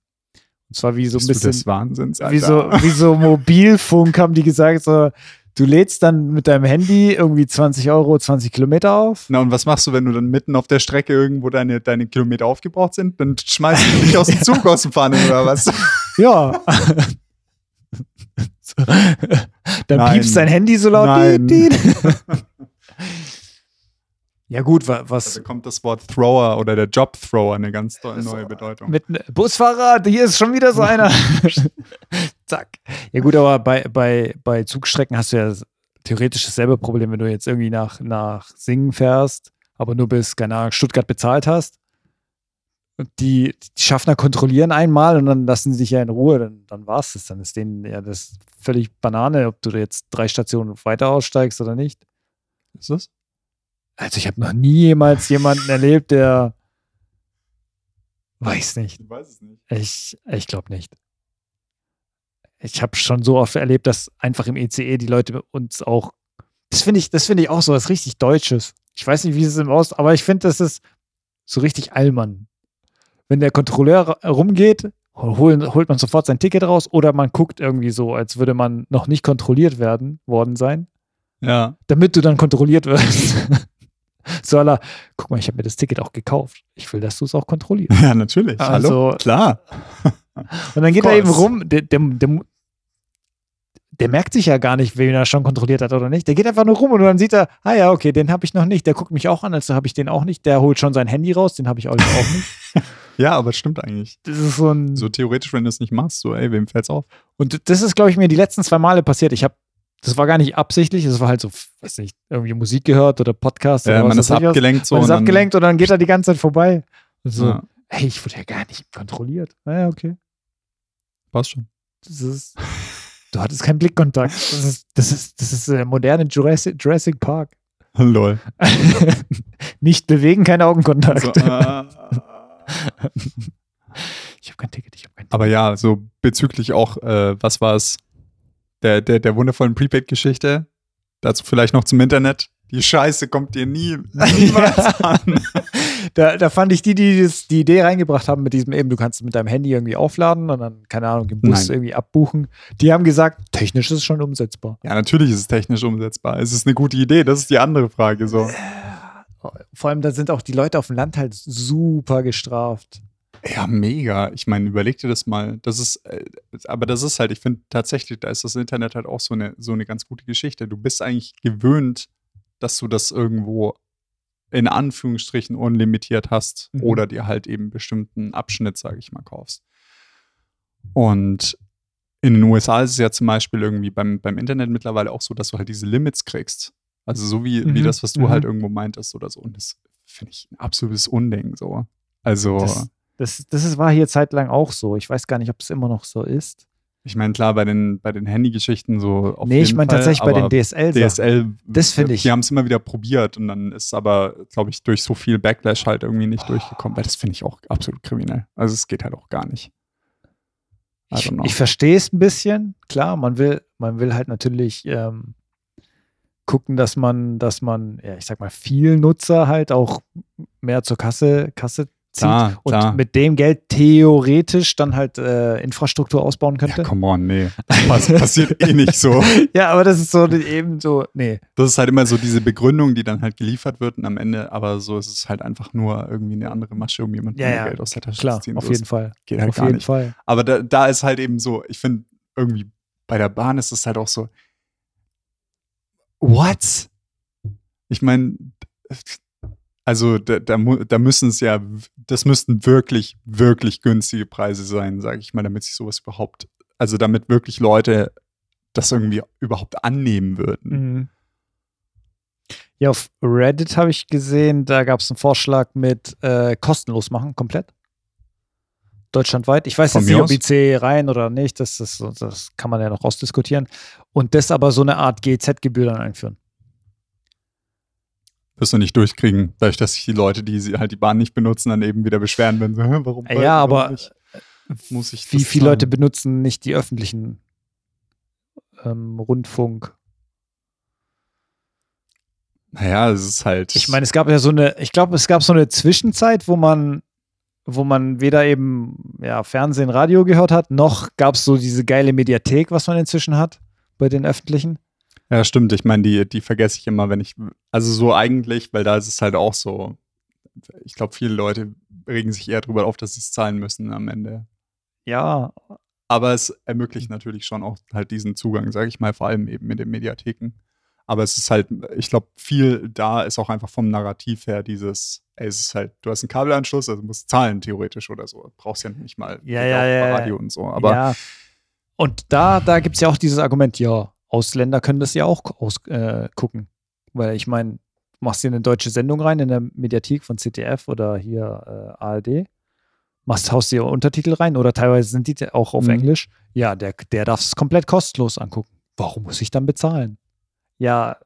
Und zwar wie so ein Bist du bisschen. des Wahnsinns, wie so, Alter. wie so Mobilfunk haben die gesagt, so, du lädst dann mit deinem Handy irgendwie 20 Euro, 20 Kilometer auf. Na, und was machst du, wenn du dann mitten auf der Strecke irgendwo deine, deine Kilometer aufgebraucht sind? Dann schmeißt du dich aus dem Zug aus dem Pfanne oder was? Ja. so. Dann Nein. piepst dein Handy so laut. Nein. Diet, diet. ja, gut, wa- was Da kommt das Wort Thrower oder der Job Thrower eine ganz neue Bedeutung. mit Busfahrer, hier ist schon wieder so einer. Zack. Ja, gut, aber bei, bei, bei Zugstrecken hast du ja theoretisch dasselbe Problem, wenn du jetzt irgendwie nach, nach Singen fährst, aber nur bis, keine Ahnung, Stuttgart bezahlt hast. Und die, die Schaffner kontrollieren einmal und dann lassen sie dich ja in Ruhe, dann, dann war es das. Dann ist denen ja das völlig Banane, ob du jetzt drei Stationen weiter aussteigst oder nicht. Ist das? Also ich habe noch nie jemals jemanden erlebt, der weiß nicht. Ich weiß es nicht. Ich, ich glaube nicht. Ich habe schon so oft erlebt, dass einfach im ECE die Leute uns auch. Das finde ich, das finde ich auch so was richtig Deutsches. Ich weiß nicht, wie es im Ost, aber ich finde, das ist so richtig Allmann. Wenn der Kontrolleur rumgeht, holen, holt man sofort sein Ticket raus oder man guckt irgendwie so, als würde man noch nicht kontrolliert werden worden sein, Ja. damit du dann kontrolliert wirst. so aller, guck mal, ich habe mir das Ticket auch gekauft. Ich will, dass du es auch kontrollierst. Ja, natürlich. Hallo? Also- Klar. Und dann geht er eben rum, der, der, der, der merkt sich ja gar nicht, wen er schon kontrolliert hat oder nicht. Der geht einfach nur rum und dann sieht er, ah ja, okay, den habe ich noch nicht. Der guckt mich auch an, also habe ich den auch nicht. Der holt schon sein Handy raus, den habe ich auch nicht. Ja, aber es stimmt eigentlich. Das ist so ein. So theoretisch, wenn du es nicht machst, so, ey, wem fällt's auf? Und das ist, glaube ich, mir die letzten zwei Male passiert. Ich habe, das war gar nicht absichtlich, das war halt so, weiß nicht, irgendwie Musik gehört oder Podcast Ja, oder man ist ich was. abgelenkt so. Man ist abgelenkt und dann geht er die ganze Zeit vorbei. Und so, Ja, hey, ich wurde ja gar nicht kontrolliert. Naja, okay. Passt schon. Das ist. Du hattest keinen Blickkontakt. Das ist, das ist, das ist der moderne Jurassic, Jurassic Park. Lol. Nicht bewegen, kein Augenkontakt. So, äh, ich habe kein Ticket, ich habe kein Ticket. aber ja, so bezüglich auch, äh, was war es? Der, der, der wundervollen Prepaid-Geschichte. Dazu vielleicht noch zum Internet. Die Scheiße kommt dir nie, niemals an. Da, da fand ich die, die das, die Idee reingebracht haben mit diesem eben, du kannst mit deinem Handy irgendwie aufladen und dann, keine Ahnung, im Bus Nein. irgendwie abbuchen. Die haben gesagt, technisch ist es schon umsetzbar. Ja, natürlich ist es technisch umsetzbar. Es ist eine gute Idee, das ist die andere Frage. So. Vor allem, da sind auch die Leute auf dem Land halt super gestraft. Ja, mega. Ich meine, überleg dir das mal. Das ist, äh, aber das ist halt, ich finde tatsächlich, da ist das Internet halt auch so eine, so eine ganz gute Geschichte. Du bist eigentlich gewöhnt, dass du das irgendwo in Anführungsstrichen unlimitiert hast Mhm. oder dir halt eben bestimmten Abschnitt, sage ich mal, kaufst. Und in den USA ist es ja zum Beispiel irgendwie beim, beim Internet mittlerweile auch so, dass du halt diese Limits kriegst. Also so wie, wie Mhm. das, was du Mhm. halt irgendwo meintest oder so. Und das finde ich ein absolutes Unding so. Also, Das, das, das ist, war hier zeitlang auch so. Ich weiß gar nicht, ob es immer noch so ist. Ich meine, klar, bei den, bei den Handygeschichten so auf nee, ich meine tatsächlich bei den DSL. DSL, Das finde ich- Die haben es immer wieder probiert und dann ist aber, glaube ich, durch so viel Backlash halt irgendwie nicht durchgekommen, weil das finde ich auch absolut kriminell. Also es geht halt auch gar nicht. Ich, ich verstehe es ein bisschen. Klar, man will, man will halt natürlich ähm, gucken, dass man, dass man, ja, ich sag mal, viel Nutzer halt auch mehr zur Kasse, Kasse zieht Klar, und klar. mit dem Geld theoretisch dann halt äh, Infrastruktur ausbauen ja, könnte. come on, nee. Das passiert eh nicht so. Ja, aber das ist so eben so, nee. Das ist halt immer so diese Begründung, die dann halt geliefert wird und am Ende, aber so ist es halt einfach nur irgendwie eine andere Masche, um jemandem Ja, mehr ja, Geld aus der Tasche Klar, zu ziehen. auf So, jeden Fall. Geht halt Auf gar jeden nicht. Fall. Aber da, da ist halt eben so, ich finde irgendwie bei der Bahn ist es halt auch so, what? Ich meine, also da, da, da müssen es ja, das müssten wirklich, wirklich günstige Preise sein, sage ich mal, damit sich sowas überhaupt, also damit wirklich Leute das irgendwie überhaupt annehmen würden. Mhm. Ja, auf Reddit habe ich gesehen, da gab es einen Vorschlag mit äh, kostenlos machen, komplett. Deutschlandweit. Ich weiß Von jetzt nicht, ob. IC rein oder nicht, das, das, das kann man ja noch ausdiskutieren. Und das aber so eine Art GZ-Gebühr dann einführen. Wirst du nicht durchkriegen, dadurch, dass sich die Leute, die sie halt die Bahn nicht benutzen, dann eben wieder beschweren, wenn so, "Hä, warum? Ja, aber nicht? muss ich Wie viele Leute zahlen?" benutzen nicht die öffentlichen ähm, Rundfunk? Naja, es ist halt. Ich meine, es gab ja so eine, ich glaube, es gab so eine Zwischenzeit, wo man, wo man weder eben ja, Fernsehen, Radio gehört hat, noch gab es so diese geile Mediathek, was man inzwischen hat bei den öffentlichen. Ja, stimmt. Ich meine, die, die vergesse ich immer, wenn ich. Also so eigentlich, weil da ist es halt auch so. Ich glaube, viele Leute regen sich eher drüber auf, dass sie es zahlen müssen am Ende. Ja, Aber es ermöglicht natürlich schon auch halt diesen Zugang, sage ich mal, vor allem eben mit den Mediatheken. Aber es ist halt, ich glaube, viel da ist auch einfach vom Narrativ her dieses, ey, es ist halt, du hast einen Kabelanschluss, also musst zahlen theoretisch oder so. Brauchst ja nicht mal Ja, ja, ja. Radio und so. Aber ja. Und da, da gibt es ja auch dieses Argument, ja, Ausländer können das ja auch aus, äh, gucken. Weil ich meine, machst dir eine deutsche Sendung rein in der Mediathek von ZDF oder hier äh, ARD, machst, haust dir Untertitel rein oder teilweise sind die auch auf Mhm. Englisch. Ja, der, der darf es komplett kostenlos angucken. Warum muss ich dann bezahlen? Ja,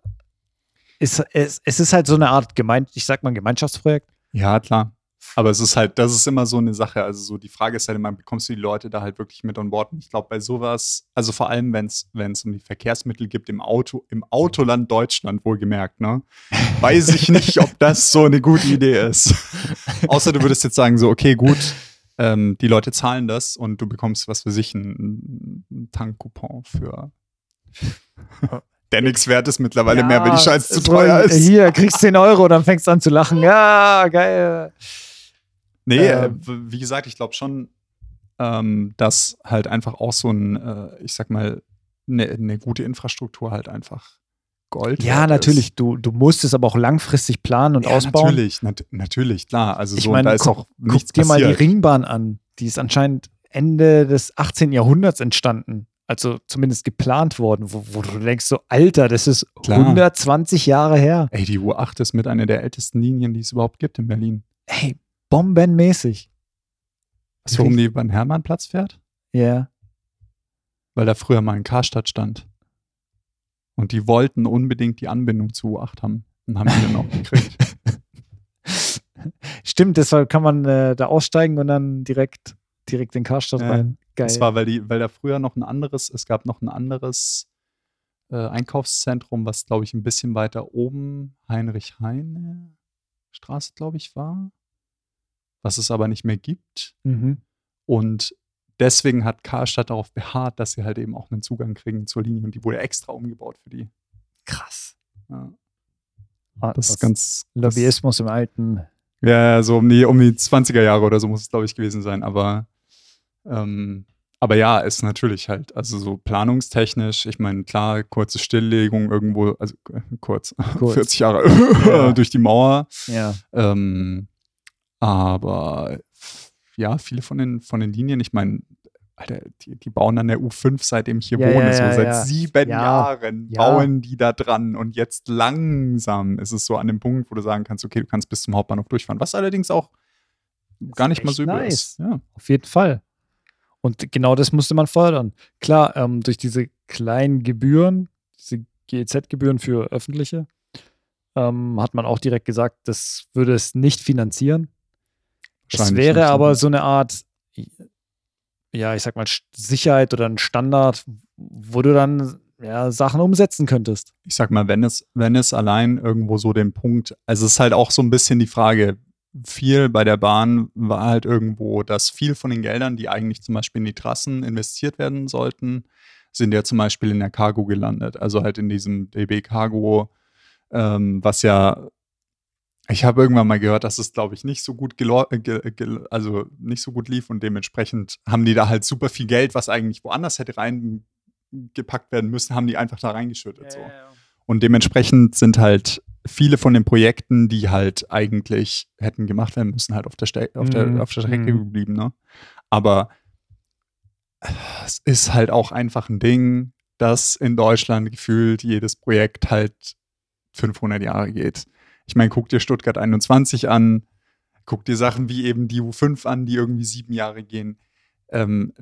ist, es, es ist halt so eine Art Gemein, ich sag mal Gemeinschaftsprojekt. Ja, klar. Aber es ist halt, das ist immer so eine Sache. Also so die Frage ist halt immer, bekommst du die Leute da halt wirklich mit an Bord? Und ich glaube, bei sowas, also vor allem, wenn es um die Verkehrsmittel gibt im Auto, im Autoland Deutschland wohlgemerkt, ne? Weiß ich nicht, ob das so eine gute Idee ist. Außer du würdest jetzt sagen, so, okay, gut, ähm, die Leute zahlen das und du bekommst, was für sich, ein, ein Tankcoupon für. Der nichts wert ist mittlerweile mehr, weil die Scheiße zu teuer ist. Hier, kriegst 10 Euro, dann fängst du an zu lachen. Ja, geil. Nee, Ähm. äh, w- wie gesagt, ich glaube schon, ähm, dass halt einfach auch so ein, äh, ich sag mal, eine ne gute Infrastruktur halt einfach Gold Ja, natürlich. Ist. Du, du musst es aber auch langfristig planen und ja, ausbauen. Natürlich, nat natürlich, klar. Also Ich so, meine, da ist guck, auch guck nichts dir mal die passiert. Ringbahn an. Die ist anscheinend Ende des 18. Jahrhunderts entstanden. Also zumindest geplant worden, wo, wo du denkst, so, Alter, das ist Klar. 120 Jahre her. Ey, die U8 ist mit einer der ältesten Linien, die es überhaupt gibt in Berlin. Ey, bombenmäßig. Weißt du, warum die über den Hermannplatz fährt? Ja. Weil da früher mal ein Karstadt stand. Und die wollten unbedingt die Anbindung zu U8 haben. Und haben die dann auch gekriegt. Stimmt, deshalb kann man äh, da aussteigen und dann direkt, direkt in Karstadt Ja, rein. Geil. Das war, weil, die, weil da früher noch ein anderes, es gab noch ein anderes äh, Einkaufszentrum, was, glaube ich, ein bisschen weiter oben Heinrich-Heine-Straße, glaube ich, war. Was es aber nicht mehr gibt. mhm. Und deswegen hat Karstadt darauf beharrt, dass sie halt eben auch einen Zugang kriegen zur Linie. Und die wurde extra umgebaut für die. Krass. Ja, Ah, das ist ganz. Lobbyismus im alten, Ja, so um die, um die 20er Jahre oder so muss es, glaube ich, gewesen sein. Aber, ähm, aber ja, ist natürlich halt, also so planungstechnisch, ich meine, klar, kurze Stilllegung irgendwo, also äh, kurz, Kurz. 40 Jahre Ja. durch die Mauer. Ja. Ähm, aber ja, viele von den, von den Linien, ich meine, Alter, die, die bauen an der U5, seitdem ich hier Ja, wohne. ja, so ja, seit sieben Ja, Jahren ja. bauen die da dran. Und jetzt langsam ist es so an dem Punkt, wo du sagen kannst, okay, du kannst bis zum Hauptbahnhof durchfahren. Was allerdings auch gar nicht mal so übel nice. ist. Auf jeden Fall. Und genau das musste man fördern. Klar, ähm, durch diese kleinen Gebühren, diese GEZ-Gebühren für öffentliche, ähm, hat man auch direkt gesagt, das würde es nicht finanzieren. Das Wahrscheinlich wäre aber so eine Art, ja, ich sag mal, Sicherheit oder ein Standard, wo du dann ja, Sachen umsetzen könntest. ich sag mal, wenn es, wenn es allein irgendwo so den Punkt, also es ist halt auch so ein bisschen die Frage, viel bei der Bahn war halt irgendwo, dass viel von den Geldern, die eigentlich zum Beispiel in die Trassen investiert werden sollten, sind ja zum Beispiel in der Cargo gelandet. Also halt in diesem DB Cargo, ähm, was ja, ich habe irgendwann mal gehört, dass es, glaube ich, nicht so gut äh, ge also nicht so gut lief und dementsprechend haben die da halt super viel Geld, was eigentlich woanders hätte reingepackt werden müssen, haben die einfach da reingeschüttet. so. Und dementsprechend sind halt viele von den Projekten, die halt eigentlich hätten gemacht werden müssen, halt auf der, Ste auf der, Mhm. auf der Strecke Mhm. geblieben. Ne? Aber äh, es ist halt auch einfach ein Ding, dass in Deutschland gefühlt jedes Projekt halt 500 Jahre geht. Ich meine, guck dir Stuttgart 21 an, guck dir Sachen wie eben die U5 an, die irgendwie sieben Jahre gehen. Ähm,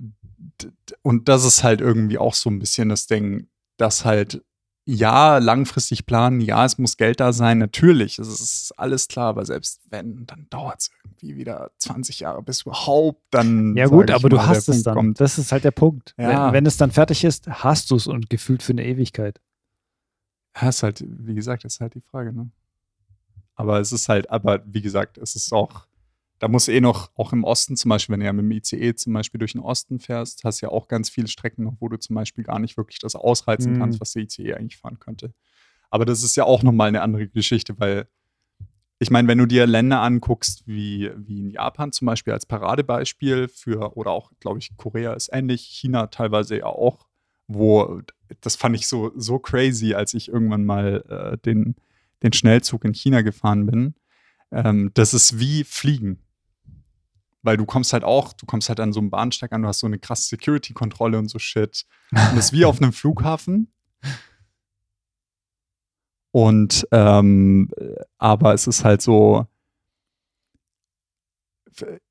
und das ist halt irgendwie auch so ein bisschen das Ding, dass halt ja, langfristig planen, ja, es muss Geld da sein, natürlich, es ist alles klar, aber selbst wenn, dann dauert es irgendwie wieder 20 Jahre, bis überhaupt dann. Ja gut, aber du mal, der hast es Punkt dann. kommt. Das ist halt der Punkt. Ja. Wenn, wenn es dann fertig ist, hast du es und gefühlt für eine Ewigkeit. Ja, ist halt, wie gesagt, ist halt die Frage, ne? Aber es ist halt, aber wie gesagt, es ist auch, da muss eh noch, auch im Osten zum Beispiel, wenn du ja mit dem ICE zum Beispiel durch den Osten fährst, hast du ja auch ganz viele Strecken noch, wo du zum Beispiel gar nicht wirklich das ausreizen Mhm. kannst, was der ICE eigentlich fahren könnte. Aber das ist ja auch nochmal eine andere Geschichte, weil ich meine, wenn du dir Länder anguckst, wie, wie in Japan zum Beispiel als Paradebeispiel für, oder auch, glaube ich, Korea ist ähnlich, China teilweise ja auch, wo, das fand ich so, so crazy, als ich irgendwann mal äh, den, den Schnellzug in China gefahren bin. Ähm, das ist wie Fliegen. Weil du kommst halt auch, du kommst halt an so einem Bahnsteig an, du hast so eine krasse Security-Kontrolle und so Shit. Und das ist wie auf einem Flughafen. Und ähm, aber es ist halt so,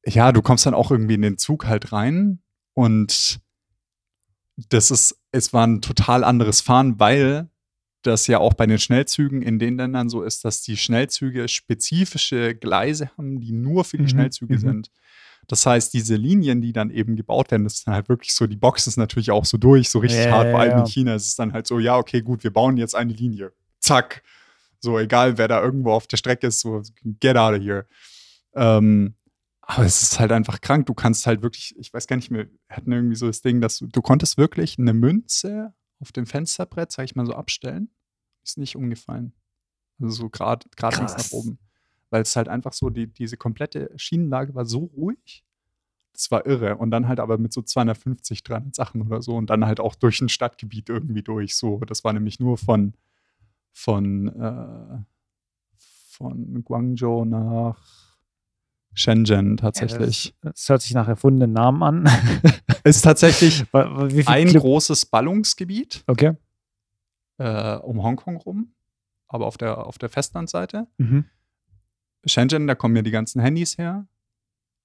ja, du kommst dann auch irgendwie in den Zug halt rein und das ist, es war ein total anderes Fahren, weil das ja auch bei den Schnellzügen in den Ländern so ist, dass die Schnellzüge spezifische Gleise haben, die nur für die Mhm, Schnellzüge mhm. sind. Das heißt, diese Linien, die dann eben gebaut werden, das ist dann halt wirklich so, die Boxen ist natürlich auch so durch, so richtig Ja, hart, vor ja, allem in ja. China ist es dann halt so, ja, okay, gut, wir bauen jetzt eine Linie. Zack. So, egal wer da irgendwo auf der Strecke ist, so, get out of here. Ähm, aber es ist halt einfach krank. Du kannst halt wirklich, ich weiß gar nicht mehr, wir hatten irgendwie so das Ding, dass du, du konntest wirklich eine Münze auf dem Fensterbrett, sag ich mal so, abstellen. Ist nicht umgefallen. Also so gerade links nach oben. Weil es halt einfach so, die, diese komplette Schienenlage war so ruhig. Das war irre. Und dann halt aber mit so 250, 300 Sachen oder so. Und dann halt auch durch ein Stadtgebiet irgendwie durch. So, das war nämlich nur von, von, äh, von Guangzhou nach Shenzhen tatsächlich. Ja, das, das hört sich nach erfundenen Namen an. ist tatsächlich ein Clip- großes Ballungsgebiet Okay. Äh, um Hongkong rum, aber auf der, auf der Festlandseite. Mhm. Shenzhen, da kommen ja die ganzen Handys her.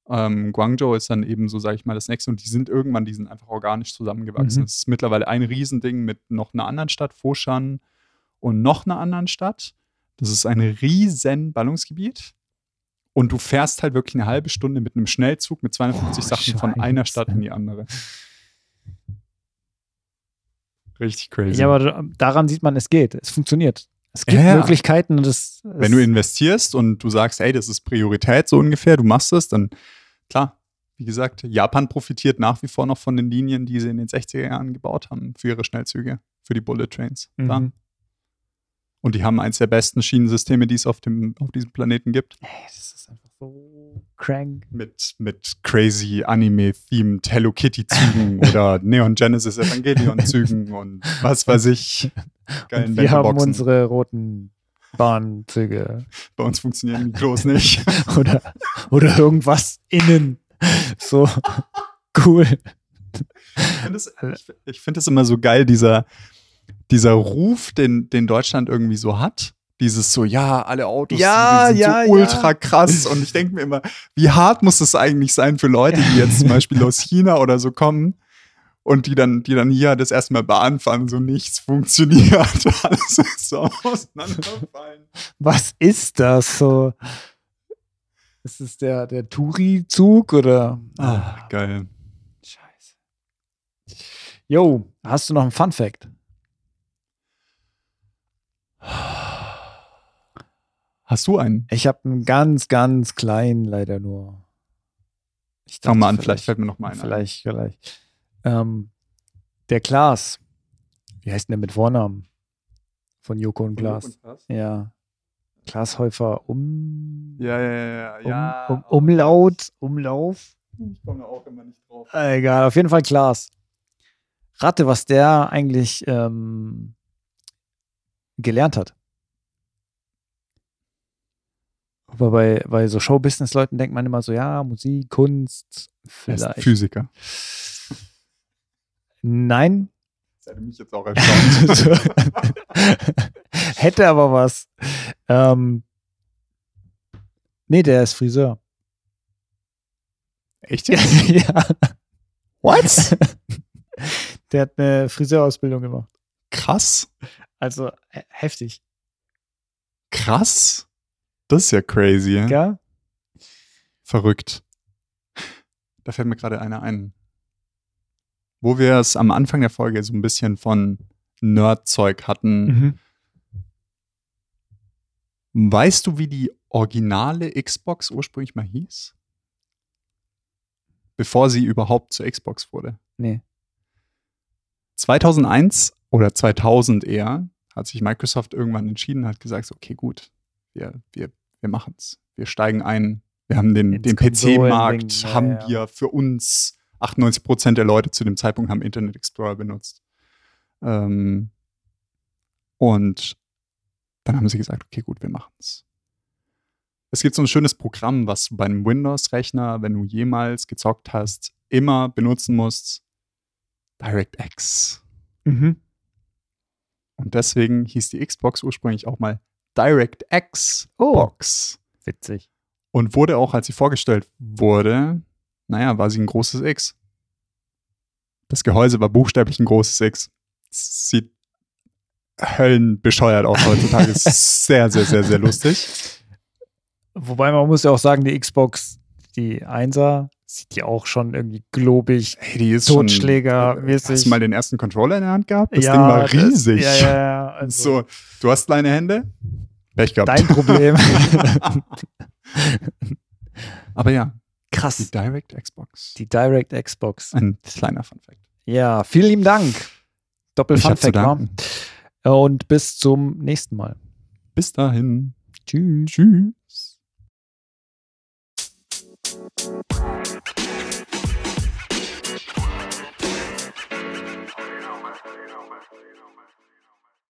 Ähm, Guangzhou ist dann eben so, sage ich mal, das nächste. Und die sind irgendwann, die sind einfach organisch zusammengewachsen. Mhm. Es ist mittlerweile ein Riesending mit noch einer anderen Stadt, Foshan, und noch einer anderen Stadt. Das ist ein riesen Ballungsgebiet. Und du fährst halt wirklich eine halbe Stunde mit einem Schnellzug mit 250 Oh, Sachen von einer Stadt Scheiße. in die andere. Richtig crazy. Ja, aber da- daran sieht man, es geht. Es funktioniert. Es gibt Ja. Möglichkeiten und es. Wenn du es, investierst und du sagst, ey, das ist Priorität so ungefähr, du machst es, dann klar, wie gesagt, Japan profitiert nach wie vor noch von den Linien, die sie in den 60er Jahren gebaut haben für ihre Schnellzüge, für die Bullet Trains. Mhm. Und die haben eins der besten Schienensysteme, die es auf, dem, auf diesem Planeten gibt. Ey, das ist einfach so crank. Mit, mit crazy Anime-themed Hello Kitty-Zügen oder Neon Genesis Evangelion-Zügen und was weiß ich. Geilen wir haben unsere roten Bahnzüge Bei uns funktionieren die Klos nicht. oder, oder irgendwas innen. So cool. Ich finde es immer so geil, dieser, dieser Ruf, den, den Deutschland irgendwie so hat. Dieses so, ja, alle Autos Ja, sind ja, so ja. ultra krass. Und ich denke mir immer, wie hart muss das eigentlich sein für Leute, die jetzt zum Beispiel aus China oder so kommen und die dann, die dann hier das erste Mal Bahn fahren, so nichts funktioniert. Alles ist so auseinanderfallen. Was ist das so? Ist es der, der Touri-Zug oder? Ah, geil. Scheiße. Yo, hast du noch einen Fun Fact? Hast du einen? Ich habe einen ganz, ganz kleinen leider nur. Ich Fang mal an, dachte, vielleicht fällt mir noch mal einer ein. Vielleicht, vielleicht. Ähm, der Klaas. Wie heißt denn der mit Vornamen? Von Joko und Klaas. Ja. Klaas Häufer um, Ja, ja, ja, um, ja. um, Umlaut, Umlauf. Ich komme da auch immer nicht drauf. Äh, Egal, auf jeden Fall Klaas. Rate, was der eigentlich ähm, gelernt hat. Aber bei, bei so Show-Business-Leuten denkt man immer so, ja, Musik, Kunst, ist vielleicht. Physiker. Nein. Das hätte mich jetzt auch erstaunt. Hätte aber was. Ähm, nee, der ist Friseur. Echt jetzt? ja. What? Der hat eine Friseurausbildung gemacht. Krass. Also he- heftig. Krass. Das ist ja crazy. Ja? Gell? Verrückt. Da fällt mir gerade einer ein. Wo wir es am Anfang der Folge so ein bisschen von Nerd-Zeug hatten. Mhm. Weißt du, wie die originale Xbox ursprünglich mal hieß? Bevor sie überhaupt zur Xbox wurde. Nee. 2001 oder 2000 eher hat sich Microsoft irgendwann entschieden, hat gesagt, okay, gut, wir, wir, wir machen es. Wir steigen ein. Wir haben den, Ins den PC-Markt, ja, haben wir für uns, 98 Prozent der Leute zu dem Zeitpunkt haben Internet Explorer benutzt. Ähm, und dann haben sie gesagt, okay, gut, wir machen es. Es gibt so ein schönes Programm, was du bei einem Windows-Rechner, wenn du jemals gezockt hast, immer benutzen musst. DirectX. Mhm. Und deswegen hieß die Xbox ursprünglich auch mal DirectX Oh. Box. Witzig. Und wurde auch, als sie vorgestellt wurde, naja, war sie ein großes X. Das Gehäuse war buchstäblich ein großes X. Sieht höllenbescheuert aus heutzutage. Ist sehr, sehr, sehr, sehr lustig. Wobei man muss ja auch sagen, die Xbox, die 1er, sieht ja auch schon irgendwie globig. Hey, die ist Totschlägermäßig. schon. Hast du mal den ersten Controller in der Hand gehabt? Das ja, Ding war das- riesig. ja, ja, ja. Also, So, du hast kleine Hände? Pech gehabt. Dein Problem. Aber ja, die Krass. Direct Xbox. Die Direct Xbox. Ein kleiner Fun Fact. Ja, vielen lieben Dank. Doppel Fun hab zu Fact, wa? danken. Und bis zum nächsten Mal. Bis dahin. Tschüss. Tschüss.